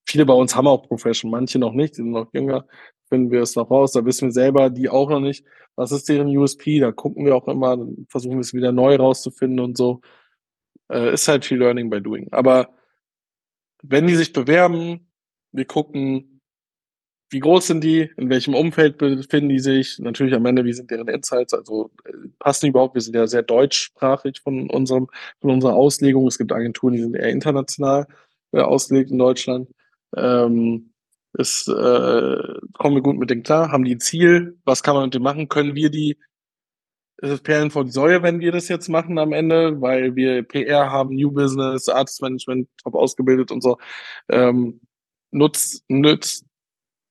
Viele bei uns haben auch Profession, manche noch nicht, die sind noch jünger, finden wir es noch raus, da wissen wir selber, die auch noch nicht, was ist deren USP, da gucken wir auch immer, versuchen wir es wieder neu rauszufinden und so. Äh, ist halt viel Learning by Doing. Aber wenn die sich bewerben, wir gucken, wie groß sind die, in welchem Umfeld befinden die sich, natürlich am Ende, wie sind deren Insights, also äh, passen die überhaupt, wir sind ja sehr deutschsprachig von unserem, von unserer Auslegung. Es gibt Agenturen, die sind eher international äh, ausgelegt in Deutschland. Ähm, ist, äh, kommen wir gut mit denen klar, haben die ein Ziel, was kann man mit denen machen, können wir die es ist Perlen vor die Säue, wenn wir das jetzt machen am Ende, weil wir PR haben, New Business, Artist Management, top ausgebildet und so. Ähm, nutzt, nutzt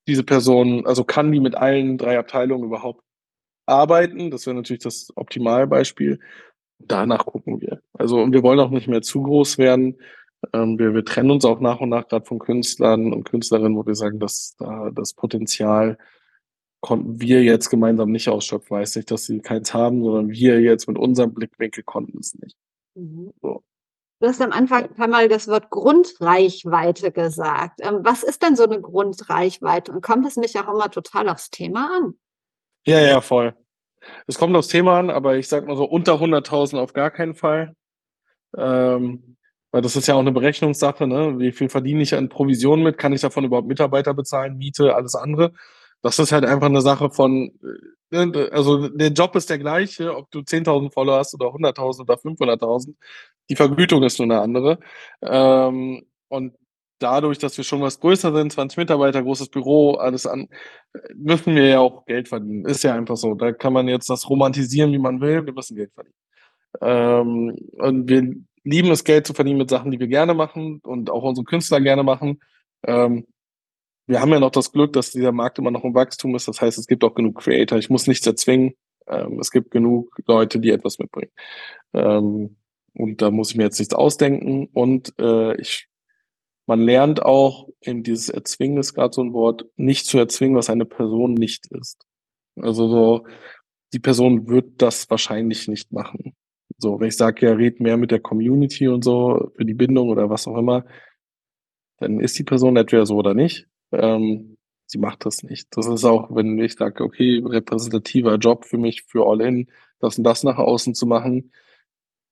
diese Person, also kann die mit allen drei Abteilungen überhaupt arbeiten? Das wäre natürlich das Optimalbeispiel. Danach gucken wir. Also, und wir wollen auch nicht mehr zu groß werden. Ähm, wir, wir trennen uns auch nach und nach gerade von Künstlern und Künstlerinnen, wo wir sagen, dass da das Potenzial konnten wir jetzt gemeinsam nicht ausschöpfen. Weiß nicht, dass sie keins haben, sondern wir jetzt mit unserem Blickwinkel konnten es nicht. Mhm. So. Du hast am Anfang einmal das Wort Grundreichweite gesagt. Ähm, was ist denn so eine Grundreichweite? Und kommt es nicht auch immer total aufs Thema an? Ja, ja, voll. Es kommt aufs Thema an, aber ich sag mal so unter 100.000 auf gar keinen Fall. Ähm, weil das ist ja auch eine Berechnungssache, ne? Wie viel verdiene ich an Provisionen mit? Kann ich davon überhaupt Mitarbeiter bezahlen, Miete, alles andere? Das ist halt einfach eine Sache von, äh, ne, also der Job ist der gleiche, ob du 10.000 Follower hast oder 100.000 oder 500.000. Die Vergütung ist nur eine andere. Ähm, und dadurch, dass wir schon was größer sind, 20 Mitarbeiter, großes Büro, alles an, müssen wir ja auch Geld verdienen. Ist ja einfach so. Da kann man jetzt das romantisieren, wie man will. Wir müssen Geld verdienen. Ähm, und wir lieben es, Geld zu verdienen mit Sachen, die wir gerne machen und auch unsere Künstler gerne machen. Ähm, wir haben ja noch das Glück, dass dieser Markt immer noch im Wachstum ist. Das heißt, es gibt auch genug Creator. Ich muss nichts erzwingen. Ähm, es gibt genug Leute, die etwas mitbringen. Ähm, und da muss ich mir jetzt nichts ausdenken. Und äh, ich, man lernt auch, eben dieses Erzwingen ist gerade so ein Wort, nicht zu erzwingen, was eine Person nicht ist. Also so, die Person wird das wahrscheinlich nicht machen. So, wenn ich sage, ja, red mehr mit der Community und so für die Bindung oder was auch immer, dann ist die Person entweder so oder nicht. Ähm, sie macht das nicht. Das ist auch, wenn ich sage, okay, repräsentativer Job für mich, für All-In, das und das nach außen zu machen.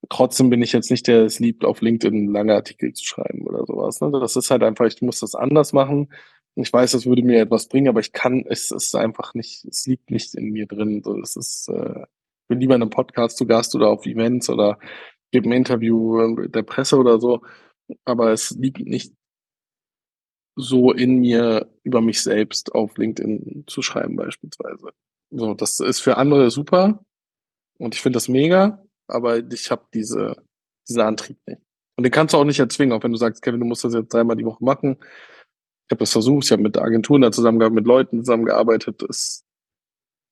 Trotzdem bin ich jetzt nicht der, der es liebt, auf LinkedIn lange Artikel zu schreiben oder sowas. Ne? Das ist halt einfach, ich muss das anders machen. Ich weiß, das würde mir etwas bringen, aber ich kann, es ist einfach nicht, es liegt nicht in mir drin. So, es ist, äh, ich bin lieber in einem Podcast zu Gast oder auf Events oder gebe ein Interview der Presse oder so. Aber es liegt nicht so in mir über mich selbst auf LinkedIn zu schreiben beispielsweise. So, das ist für andere super und ich finde das mega, aber ich habe diese diesen Antrieb nicht. Und den kannst du auch nicht erzwingen, auch wenn du sagst, Kevin, du musst das jetzt dreimal die Woche machen. Ich habe das versucht, ich habe mit Agenturen da zusammengearbeitet, mit Leuten zusammengearbeitet. Es,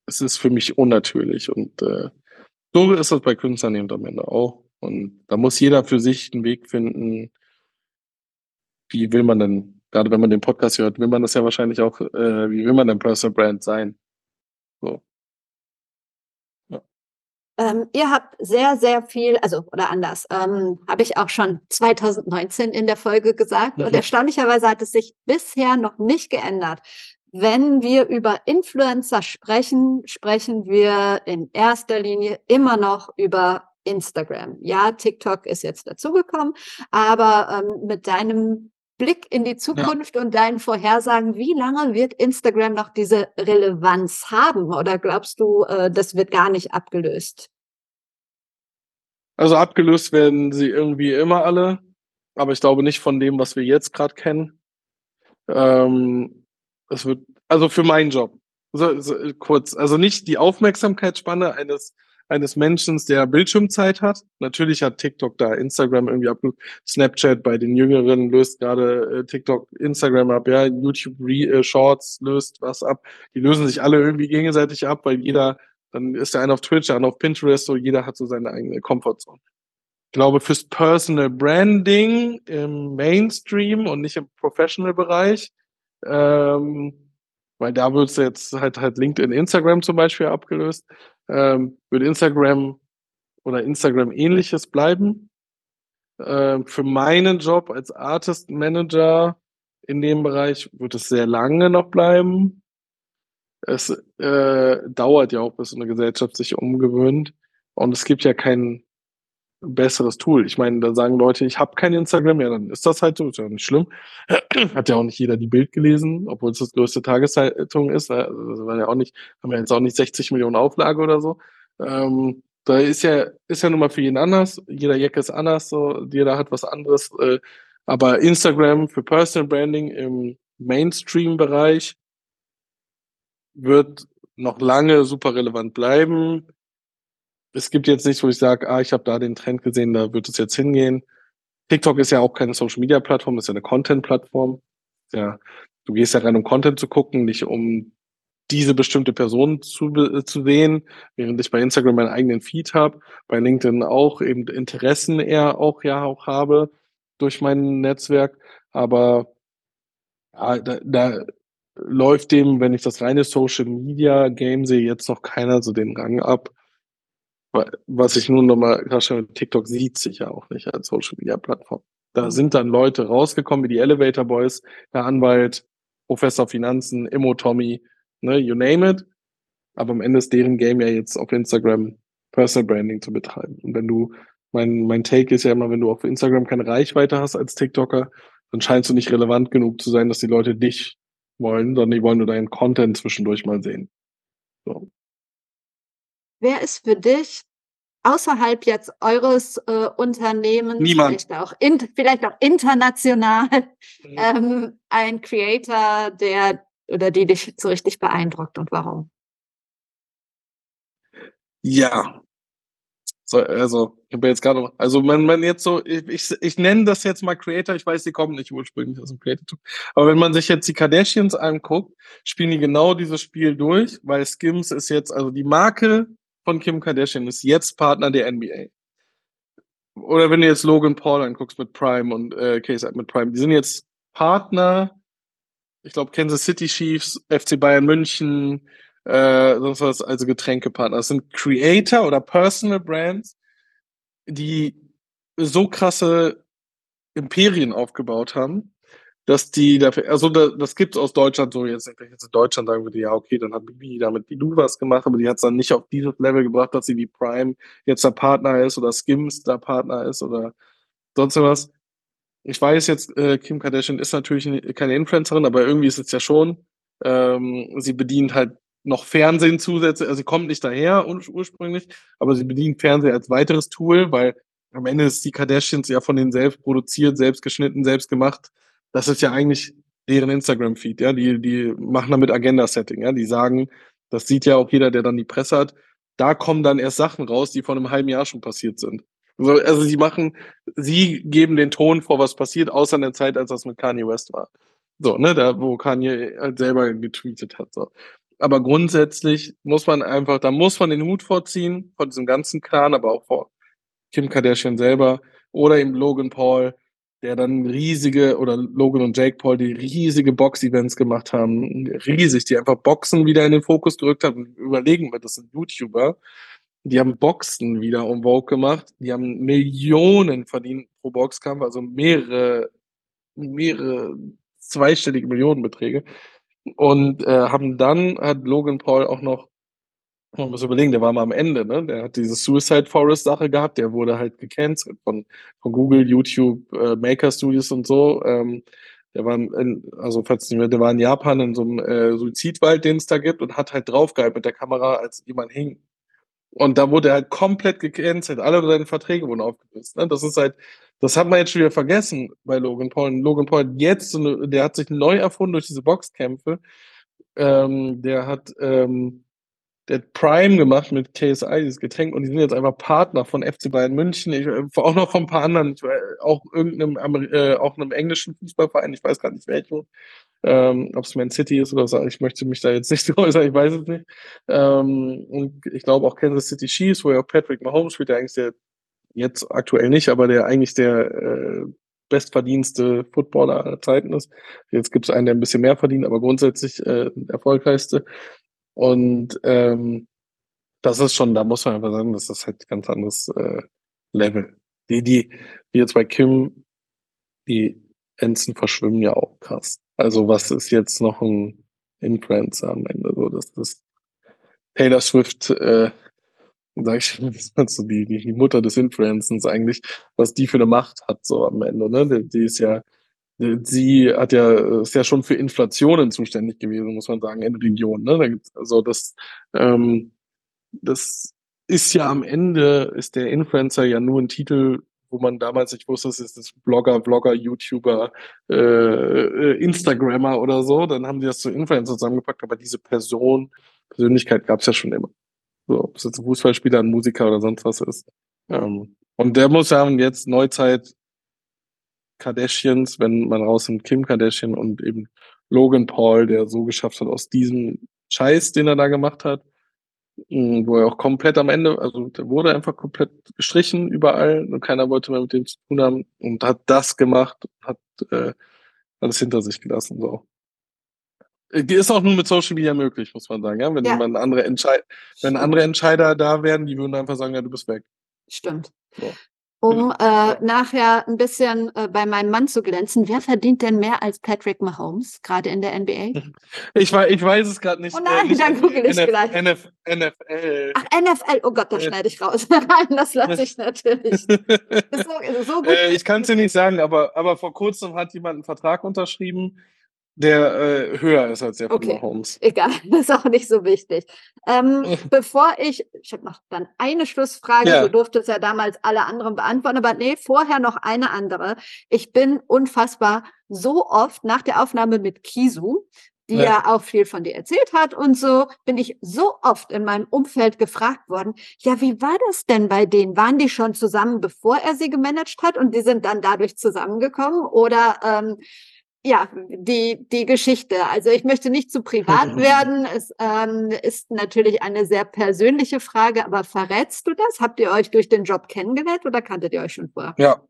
es ist für mich unnatürlich und äh, so ist das bei Künstlern eben am Ende auch. Und da muss jeder für sich einen Weg finden, wie will man denn gerade wenn man den Podcast hört, will man das ja wahrscheinlich auch, äh, wie will man denn Personal Brand sein? So. Ja. Ähm, ihr habt sehr, sehr viel, also oder anders, ähm, habe ich auch schon 2019 in der Folge gesagt. Mhm. Und erstaunlicherweise hat es sich bisher noch nicht geändert. Wenn wir über Influencer sprechen, sprechen wir in erster Linie immer noch über Instagram. Ja, TikTok ist jetzt dazugekommen, aber ähm, mit deinem Blick in die Zukunft ja. und deinen Vorhersagen, wie lange wird Instagram noch diese Relevanz haben? Oder glaubst du, äh, das wird gar nicht abgelöst? Also abgelöst werden sie irgendwie immer alle, aber ich glaube nicht von dem, was wir jetzt gerade kennen. Ähm, es wird, also für meinen Job, so, so, kurz, also nicht die Aufmerksamkeitsspanne eines eines Menschen, der Bildschirmzeit hat. Natürlich hat TikTok da Instagram irgendwie ab. Snapchat bei den Jüngeren löst gerade äh, TikTok Instagram ab. Ja, YouTube Re äh, Shorts löst was ab. Die lösen sich alle irgendwie gegenseitig ab, weil jeder, dann ist der eine auf Twitch, der andere auf Pinterest, so jeder hat so seine eigene Comfortzone. Ich glaube, fürs Personal Branding im Mainstream und nicht im Professional-Bereich, ähm, weil da wird es jetzt halt halt LinkedIn, Instagram zum Beispiel abgelöst ähm, wird Instagram oder Instagram ähnliches bleiben. Äh, für meinen Job als Artist Manager in dem Bereich wird es sehr lange noch bleiben. Es äh, dauert ja auch, bis eine Gesellschaft sich umgewöhnt. Und es gibt ja kein besseres Tool. Ich meine, da sagen Leute, ich habe kein Instagram, ja, dann ist das halt so, ist ja nicht schlimm. Hat ja auch nicht jeder die Bild gelesen, obwohl es das größte Tageszeitung ist. Also, das war ja auch nicht, haben wir jetzt auch nicht 60 Millionen Auflage oder so. Ähm, da ist ja, ist ja nun mal für jeden anders. Jeder Jack ist anders, so, jeder hat was anderes. Äh, aber Instagram für Personal Branding im Mainstream-Bereich wird noch lange super relevant bleiben. Es gibt jetzt nichts, wo ich sage, ah, ich habe da den Trend gesehen, da wird es jetzt hingehen. TikTok ist ja auch keine Social Media Plattform, ist ja eine Content Plattform. Ja, du gehst ja rein, um Content zu gucken, nicht um diese bestimmte Person zu, zu sehen, während ich bei Instagram meinen eigenen Feed habe, bei LinkedIn auch eben Interessen eher auch ja auch habe durch mein Netzwerk. Aber ja, da, da läuft dem, wenn ich das reine Social Media Game sehe, jetzt noch keiner so den Rang ab. Was ich nun nochmal klarstelle, TikTok sieht sich ja auch nicht als Social Media Plattform. Da sind dann Leute rausgekommen, wie die Elevator Boys, der Anwalt, Professor Finanzen, Immo Tommy, ne, you name it. Aber am Ende ist deren Game ja jetzt auf Instagram Personal Branding zu betreiben. Und wenn du, mein, mein Take ist ja immer, wenn du auf Instagram keine Reichweite hast als TikToker, dann scheinst du nicht relevant genug zu sein, dass die Leute dich wollen, sondern die wollen nur deinen Content zwischendurch mal sehen. So. Wer ist für dich außerhalb jetzt eures äh, Unternehmens, Niemand. Vielleicht, auch in, vielleicht auch international, mhm. ähm, ein Creator, der oder die dich so richtig beeindruckt und warum? Ja. So, also, ich habe jetzt gerade noch, also wenn man jetzt so, ich, ich, ich nenne das jetzt mal Creator, ich weiß, die kommen nicht ursprünglich aus dem Creator, aber wenn man sich jetzt die Kardashians anguckt, spielen die genau dieses Spiel durch, weil Skims ist jetzt, also die Marke von Kim Kardashian ist jetzt Partner der NBA. Oder wenn du jetzt Logan Paul anguckst mit Prime und äh, Case mit Prime, die sind jetzt Partner ich glaube, Kansas City Chiefs, FC Bayern München, äh, sonst was, also Getränkepartner. Das sind Creator oder Personal Brands, die so krasse Imperien aufgebaut haben, dass die dafür, also da, das gibt's aus Deutschland so, jetzt, wenn ich jetzt in Deutschland sagen würde, ja, okay, dann hat Bibi damit wie du was gemacht, aber die hat's dann nicht auf dieses Level gebracht, dass sie wie Prime jetzt der Partner ist oder Skims der Partner ist oder sonst was ich weiß jetzt, äh, Kim Kardashian ist natürlich keine Influencerin, aber irgendwie ist es ja schon. Ähm, sie bedient halt noch Fernsehen zusätzlich, also sie kommt nicht daher ur ursprünglich, aber sie bedient Fernsehen als weiteres Tool, weil am Ende ist die Kardashians ja von denen selbst produziert, selbst geschnitten, selbst gemacht. Das ist ja eigentlich deren Instagram-Feed, ja. Die, die machen damit Agenda-Setting, ja. Die sagen, das sieht ja auch jeder, der dann die Presse hat. Da kommen dann erst Sachen raus, die vor einem halben Jahr schon passiert sind. Also sie machen, sie geben den Ton vor, was passiert, außer in der Zeit, als das mit Kanye West war. So, ne, da, wo Kanye halt selber getweetet hat. So. Aber grundsätzlich muss man einfach, da muss man den Hut vorziehen, von diesem ganzen Clan, aber auch vor Kim Kardashian selber oder eben Logan Paul, der dann riesige, oder Logan und Jake Paul, die riesige Box-Events gemacht haben, riesig, die einfach Boxen wieder in den Fokus gerückt haben. Überlegen wir, das sind YouTuber, die haben Boxen wieder um Vogue gemacht. Die haben Millionen verdient pro Boxkampf, also mehrere, mehrere zweistellige Millionenbeträge. Und äh, haben dann, hat Logan Paul auch noch, man muss überlegen, der war mal am Ende, ne? Der hat diese Suicide Forest Sache gehabt, der wurde halt gecancelt von, von Google, YouTube, äh, Maker Studios und so. Ähm, der war in, also falls nicht mehr, der war in Japan in so einem äh, Suizidwald, den es da gibt, und hat halt draufgehalten mit der Kamera, als jemand hing. Und da wurde er halt komplett gecancelt. Alle seine Verträge wurden aufgelöst. Ne? Das ist halt, das hat man jetzt schon wieder vergessen bei Logan Paul. Und Logan Paul jetzt, der hat sich neu erfunden durch diese Boxkämpfe. Ähm, der hat, ähm, der hat Prime gemacht mit KSI, dieses Getränk, und die sind jetzt einfach Partner von FC Bayern München. Ich, äh, auch noch von ein paar anderen, ich, auch irgendeinem, äh, auch einem englischen Fußballverein, ich weiß gar nicht welchen ähm, ob es Man City ist oder so, ich möchte mich da jetzt nicht äußern, ich weiß es nicht. Ähm, und ich glaube auch Kansas City Chiefs, wo ja auch Patrick Mahomes spielt, der eigentlich der, jetzt aktuell nicht, aber der eigentlich der äh, bestverdienste Footballer aller Zeiten ist. Jetzt gibt es einen, der ein bisschen mehr verdient, aber grundsätzlich äh, erfolgreichste. Und ähm, das ist schon, da muss man einfach sagen, das ist halt ganz anderes äh, Level. die, die, wie jetzt bei Kim, die Enzen verschwimmen ja auch krass. Also was ist jetzt noch ein Influencer am Ende? So, das ist Taylor Swift, äh, sag ich, ist so die, die Mutter des Influencens eigentlich, was die für eine Macht hat, so am Ende, ne? Die, die ist ja, sie hat ja, ist ja schon für Inflationen zuständig gewesen, muss man sagen, in Regionen, ne? Also das, ähm, das ist ja am Ende, ist der Influencer ja nur ein Titel, wo man damals nicht wusste, es ist das Blogger, Blogger, YouTuber, äh, äh, Instagrammer oder so. Dann haben die das zu Influencer zusammengepackt, aber diese Person, Persönlichkeit gab es ja schon immer. So, ob es jetzt ein Fußballspieler, ein Musiker oder sonst was ist. Ähm, und der muss ja jetzt Neuzeit Kardashians, wenn man raus nimmt, Kim Kardashian und eben Logan Paul, der so geschafft hat, aus diesem Scheiß, den er da gemacht hat, wo er auch komplett am Ende, also der wurde einfach komplett gestrichen überall und keiner wollte mehr mit dem zu tun haben und hat das gemacht, hat äh, alles hinter sich gelassen. So. Äh, ist auch nur mit Social Media möglich, muss man sagen. Ja? Wenn ja. man andere wenn andere Entscheider da wären, die würden einfach sagen, ja, du bist weg. Stimmt. So um äh, nachher ein bisschen äh, bei meinem Mann zu glänzen. Wer verdient denn mehr als Patrick Mahomes, gerade in der NBA? Ich, weiß, ich weiß es gerade nicht. Oh nein, äh, dann google ich NF, gleich. NF, NFL. Ach, NFL. Oh Gott, das schneide ich raus. Nein, das lasse ich natürlich. so, so gut. Äh, ich kann es dir nicht sagen, aber, aber vor kurzem hat jemand einen Vertrag unterschrieben der äh, höher ist als der von okay. Mahomes. Egal, das ist auch nicht so wichtig. Ähm, bevor ich, ich habe noch dann eine Schlussfrage, ja. du durftest ja damals alle anderen beantworten, aber nee, vorher noch eine andere. Ich bin unfassbar so oft nach der Aufnahme mit Kisu, die ja. ja auch viel von dir erzählt hat und so, bin ich so oft in meinem Umfeld gefragt worden, ja, wie war das denn bei denen? Waren die schon zusammen, bevor er sie gemanagt hat und die sind dann dadurch zusammengekommen? Oder ähm, ja, die, die Geschichte. Also ich möchte nicht zu privat werden. Es ähm, ist natürlich eine sehr persönliche Frage, aber verrätst du das? Habt ihr euch durch den Job kennengelernt oder kanntet ihr euch schon vorher? Ja,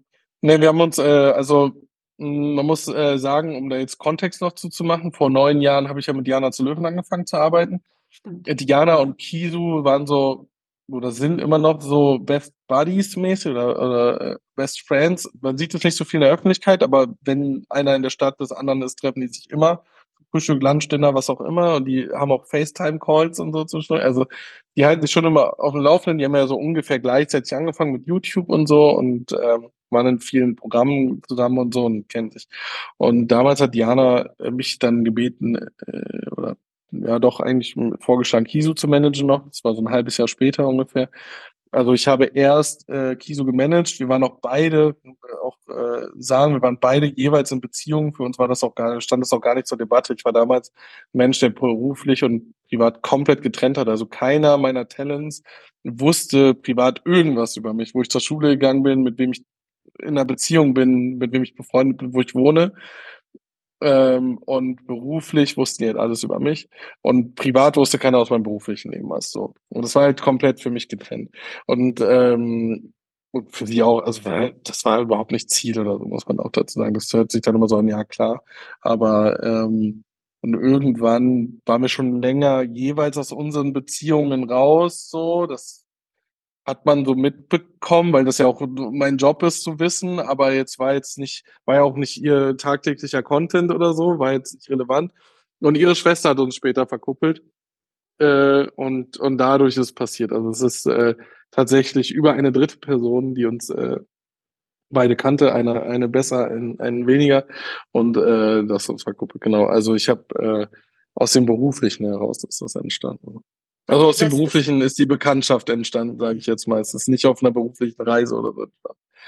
nee, wir haben uns, äh, also man muss äh, sagen, um da jetzt Kontext noch zuzumachen, vor neun Jahren habe ich ja mit Diana zu Löwen angefangen zu arbeiten. Stimmt. Diana und Kisu waren so oder sind immer noch so Best Buddies mäßig oder, oder äh, Best Friends. Man sieht es nicht so viel in der Öffentlichkeit, aber wenn einer in der Stadt des anderen ist, treffen die sich immer. Frühstück, Lunch, Dinner, was auch immer. Und die haben auch FaceTime-Calls und so zwischendurch. Also die halten sich schon immer auf dem Laufenden. Die haben ja so ungefähr gleichzeitig angefangen mit YouTube und so und ähm, waren in vielen Programmen zusammen und so und kennt sich. Und damals hat Diana mich dann gebeten, äh, oder ja doch eigentlich vorgeschlagen, Kisu zu managen noch. Das war so ein halbes Jahr später ungefähr. Also ich habe erst äh, Kisu gemanagt. Wir waren auch beide, auch äh, sagen, wir waren beide jeweils in Beziehungen. Für uns war das auch gar, stand das auch gar nicht zur Debatte. Ich war damals Mensch, der beruflich und privat komplett getrennt hat. Also keiner meiner Talents wusste privat irgendwas über mich, wo ich zur Schule gegangen bin, mit wem ich in einer Beziehung bin, mit wem ich befreundet bin, wo ich wohne. Ähm, und beruflich wussten die halt alles über mich. Und privat wusste keiner aus meinem beruflichen Leben was so. Und das war halt komplett für mich getrennt. Und, ähm, und für sie auch, also das war überhaupt nicht Ziel oder so, muss man auch dazu sagen. Das hört sich dann immer so an, ja klar. Aber ähm, und irgendwann war mir schon länger jeweils aus unseren Beziehungen raus, so, das hat man so mitbekommen, weil das ja auch mein Job ist zu wissen, aber jetzt war jetzt nicht, war ja auch nicht ihr tagtäglicher Content oder so, war jetzt nicht relevant. Und ihre Schwester hat uns später verkuppelt. Äh, und, und dadurch ist passiert. Also es ist äh, tatsächlich über eine dritte Person, die uns äh, beide kannte, eine, eine besser, ein, einen weniger. Und äh, das uns verkuppelt, genau. Also ich habe äh, aus dem Beruflichen heraus ist das entstanden. Also aus dem Beruflichen ist die Bekanntschaft entstanden, sage ich jetzt ist nicht auf einer beruflichen Reise oder so.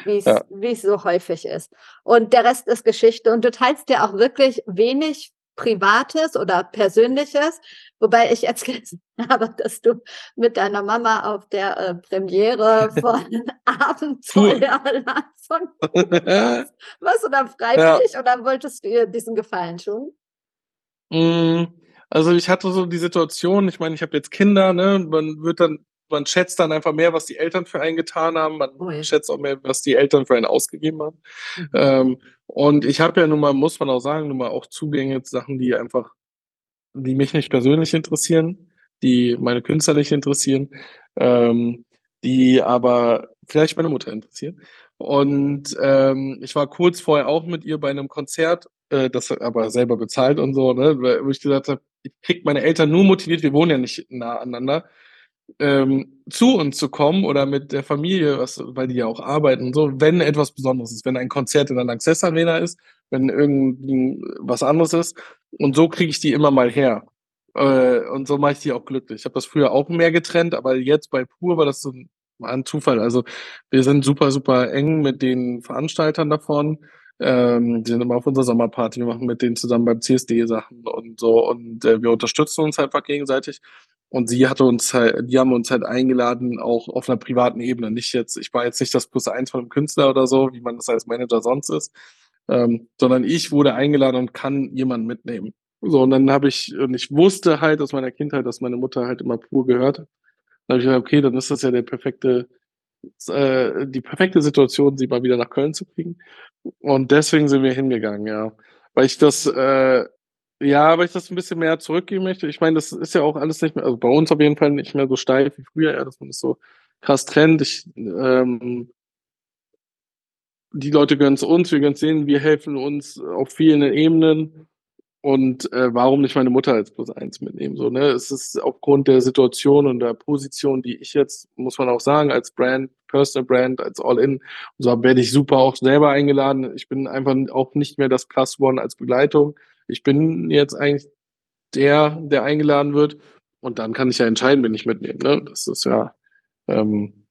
Wie ja. es so häufig ist. Und der Rest ist Geschichte. Und du teilst ja auch wirklich wenig Privates oder Persönliches, wobei ich jetzt gelesen habe, dass du mit deiner Mama auf der äh, Premiere von Abenteuerland von was oder freiwillig ja. oder wolltest du ihr diesen Gefallen schon? Mm. Also ich hatte so die Situation, ich meine, ich habe jetzt Kinder, ne? Man wird dann, man schätzt dann einfach mehr, was die Eltern für einen getan haben. Man oh ja. schätzt auch mehr, was die Eltern für einen ausgegeben haben. Mhm. Ähm, und ich habe ja nun mal, muss man auch sagen, nun mal auch Zugänge zu Sachen, die einfach, die mich nicht persönlich interessieren, die meine Künstler nicht interessieren, ähm, die aber vielleicht meine Mutter interessieren. Und ähm, ich war kurz vorher auch mit ihr bei einem Konzert, äh, das aber selber bezahlt und so, ne, wo ich gesagt habe, ich krieg meine Eltern nur motiviert, wir wohnen ja nicht nah aneinander, ähm, zu uns zu kommen oder mit der Familie, was, weil die ja auch arbeiten und so, wenn etwas Besonderes ist, wenn ein Konzert in der Lanxess Arena ist, wenn irgendwie was anderes ist. Und so kriege ich die immer mal her. Äh, und so mache ich die auch glücklich. Ich habe das früher auch mehr getrennt, aber jetzt bei Pur war das so ein, war ein Zufall. Also wir sind super, super eng mit den Veranstaltern davon. Ähm, die sind immer auf unserer Sommerparty, wir machen mit denen zusammen beim CSD Sachen und so und äh, wir unterstützen uns halt einfach gegenseitig. Und sie hatte uns halt, die haben uns halt eingeladen, auch auf einer privaten Ebene. Nicht jetzt, ich war jetzt nicht das Plus eins von einem Künstler oder so, wie man das als Manager sonst ist, ähm, sondern ich wurde eingeladen und kann jemanden mitnehmen. So, und dann habe ich, und ich wusste halt aus meiner Kindheit, dass meine Mutter halt immer pur gehört. Dann habe ich gesagt, okay, dann ist das ja der perfekte, äh, die perfekte Situation, sie mal wieder nach Köln zu kriegen. Und deswegen sind wir hingegangen, ja. Weil ich das, äh, ja, weil ich das ein bisschen mehr zurückgeben möchte. Ich meine, das ist ja auch alles nicht mehr, also bei uns auf jeden Fall nicht mehr so steif wie früher, ja, dass man das so krass trennt. Ich, ähm, die Leute gönnen es uns, wir gönnen es denen, wir helfen uns auf vielen Ebenen. Und äh, warum nicht meine Mutter als Plus eins mitnehmen? So, ne? Es ist aufgrund der Situation und der Position, die ich jetzt, muss man auch sagen, als Brand, Personal Brand, als All-In, so werde ich super auch selber eingeladen. Ich bin einfach auch nicht mehr das Plus One als Begleitung. Ich bin jetzt eigentlich der, der eingeladen wird. Und dann kann ich ja entscheiden, wenn ich mitnehme. Ne? Das ist ja, ähm,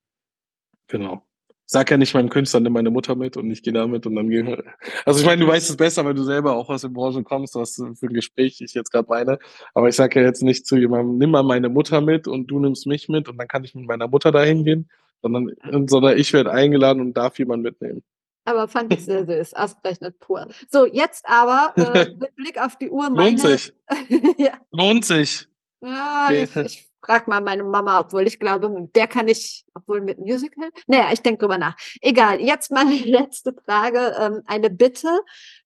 genau sag ja nicht meinem Künstler, nimm meine Mutter mit und ich gehe da mit und dann gehen wir. Also ich meine, du weißt es besser, weil du selber auch aus der Branche kommst, was für ein Gespräch ich jetzt gerade meine. Aber ich sage ja jetzt nicht zu jemandem, nimm mal meine Mutter mit und du nimmst mich mit und dann kann ich mit meiner Mutter dahin gehen, sondern, sondern ich werde eingeladen und darf jemand mitnehmen. Aber fand ich sehr süß, ausgerechnet pur. So, jetzt aber äh, mit Blick auf die Uhr. Meine, Lohnt sich. ja. Lohnt sich. Ja, ich, ich frag mal meine Mama, obwohl ich glaube, der kann ich, obwohl mit Musical. Naja, ich denke drüber nach. Egal, jetzt meine letzte Frage, ähm, eine Bitte.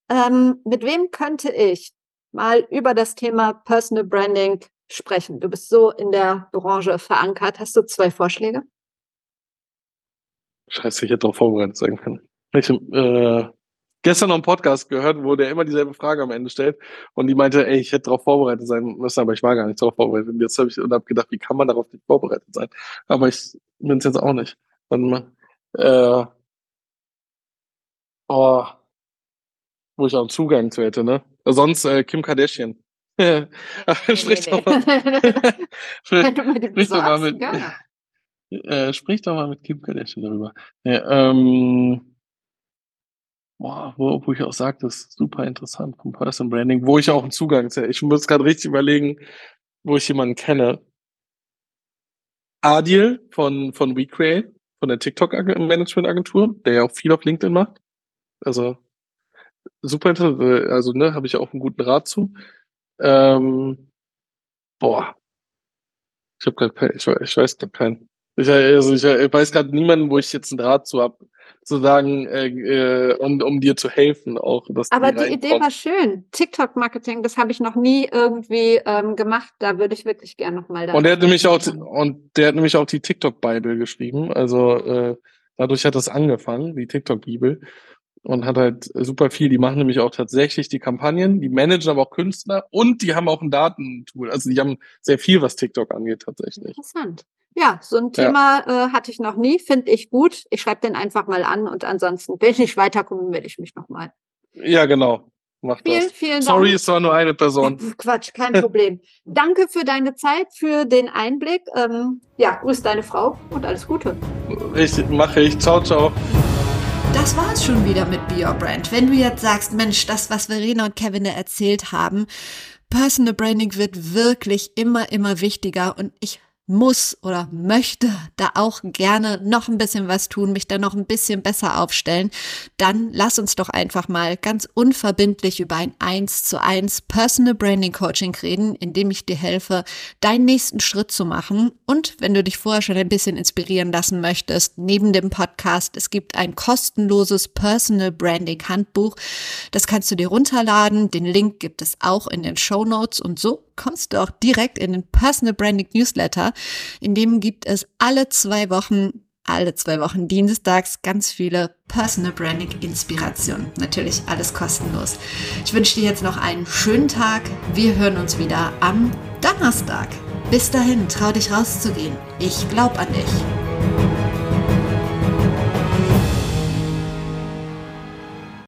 Ähm, mit wem könnte ich mal über das Thema Personal Branding sprechen? Du bist so in der Branche verankert. Hast du zwei Vorschläge? Scheiße, ich hätte darauf vorbereitet sein können. Ich, äh, gestern noch einen Podcast gehört, wo der immer dieselbe Frage am Ende stellt. Und die meinte, ey, ich hätte darauf vorbereitet sein müssen, aber ich war gar nicht darauf vorbereitet. Und jetzt habe ich und hab gedacht, wie kann man darauf nicht vorbereitet sein? Aber ich bin es jetzt auch nicht. Mal, äh, oh, wo ich auch einen Zugang zu hätte, ne? Sonst äh, Kim Kardashian. sprich doch mal. sprich, doch mal mit. Äh, sprich doch mal mit Kim Kardashian darüber. Ja, ähm, boah, wo, wo ich auch sage, das ist super interessant vom Person Branding, wo ich auch einen Zugang sehe. Ich muss gerade richtig überlegen, wo ich jemanden kenne. Adil von, von WeCreate, von der TikTok-Management-Agentur, der ja auch viel auf LinkedIn macht. Also super interessant, also ne, habe ich auch einen guten Rat zu. Ähm, boah. Ich habe gerade ich, ich weiß gerade keinen. Ich, also ich, ich weiß gerade niemanden, wo ich jetzt einen Rat zu habe sozusagen, äh, äh, um, um dir zu helfen auch. Aber die, die Idee war schön. TikTok-Marketing, das habe ich noch nie irgendwie ähm, gemacht. Da würde ich wirklich gerne nochmal da. Und der hat nämlich auch und der hat nämlich auch die TikTok-Bible geschrieben. Also äh, dadurch hat das angefangen, die TikTok-Bibel. Und hat halt super viel. Die machen nämlich auch tatsächlich die Kampagnen, die managen aber auch Künstler und die haben auch ein Datentool. Also die haben sehr viel, was TikTok angeht, tatsächlich. Interessant. Ja, so ein Thema ja. äh, hatte ich noch nie, finde ich gut. Ich schreibe den einfach mal an und ansonsten, wenn ich nicht weiterkomme, melde ich mich nochmal. Ja, genau. Mach vielen, das. Vielen Sorry, Dank. es war nur eine Person. Quatsch, kein Problem. Danke für deine Zeit, für den Einblick. Ähm, ja, grüß deine Frau und alles Gute. Richtig, mache ich. Ciao, ciao. Das war es schon wieder mit Be Your Brand. Wenn du jetzt sagst, Mensch, das, was Verena und Kevin erzählt haben, Personal Branding wird wirklich immer, immer wichtiger und ich muss oder möchte da auch gerne noch ein bisschen was tun, mich da noch ein bisschen besser aufstellen, dann lass uns doch einfach mal ganz unverbindlich über ein 1 zu 1 Personal Branding Coaching reden, in dem ich dir helfe, deinen nächsten Schritt zu machen. Und wenn du dich vorher schon ein bisschen inspirieren lassen möchtest, neben dem Podcast, es gibt ein kostenloses Personal Branding Handbuch. Das kannst du dir runterladen. Den Link gibt es auch in den Show Notes und so kommst du auch direkt in den Personal Branding Newsletter. In dem gibt es alle zwei Wochen alle zwei Wochen dienstags ganz viele Personal Branding Inspirationen. Natürlich alles kostenlos. Ich wünsche dir jetzt noch einen schönen Tag. Wir hören uns wieder am Donnerstag. Bis dahin, trau dich rauszugehen. Ich glaub an dich.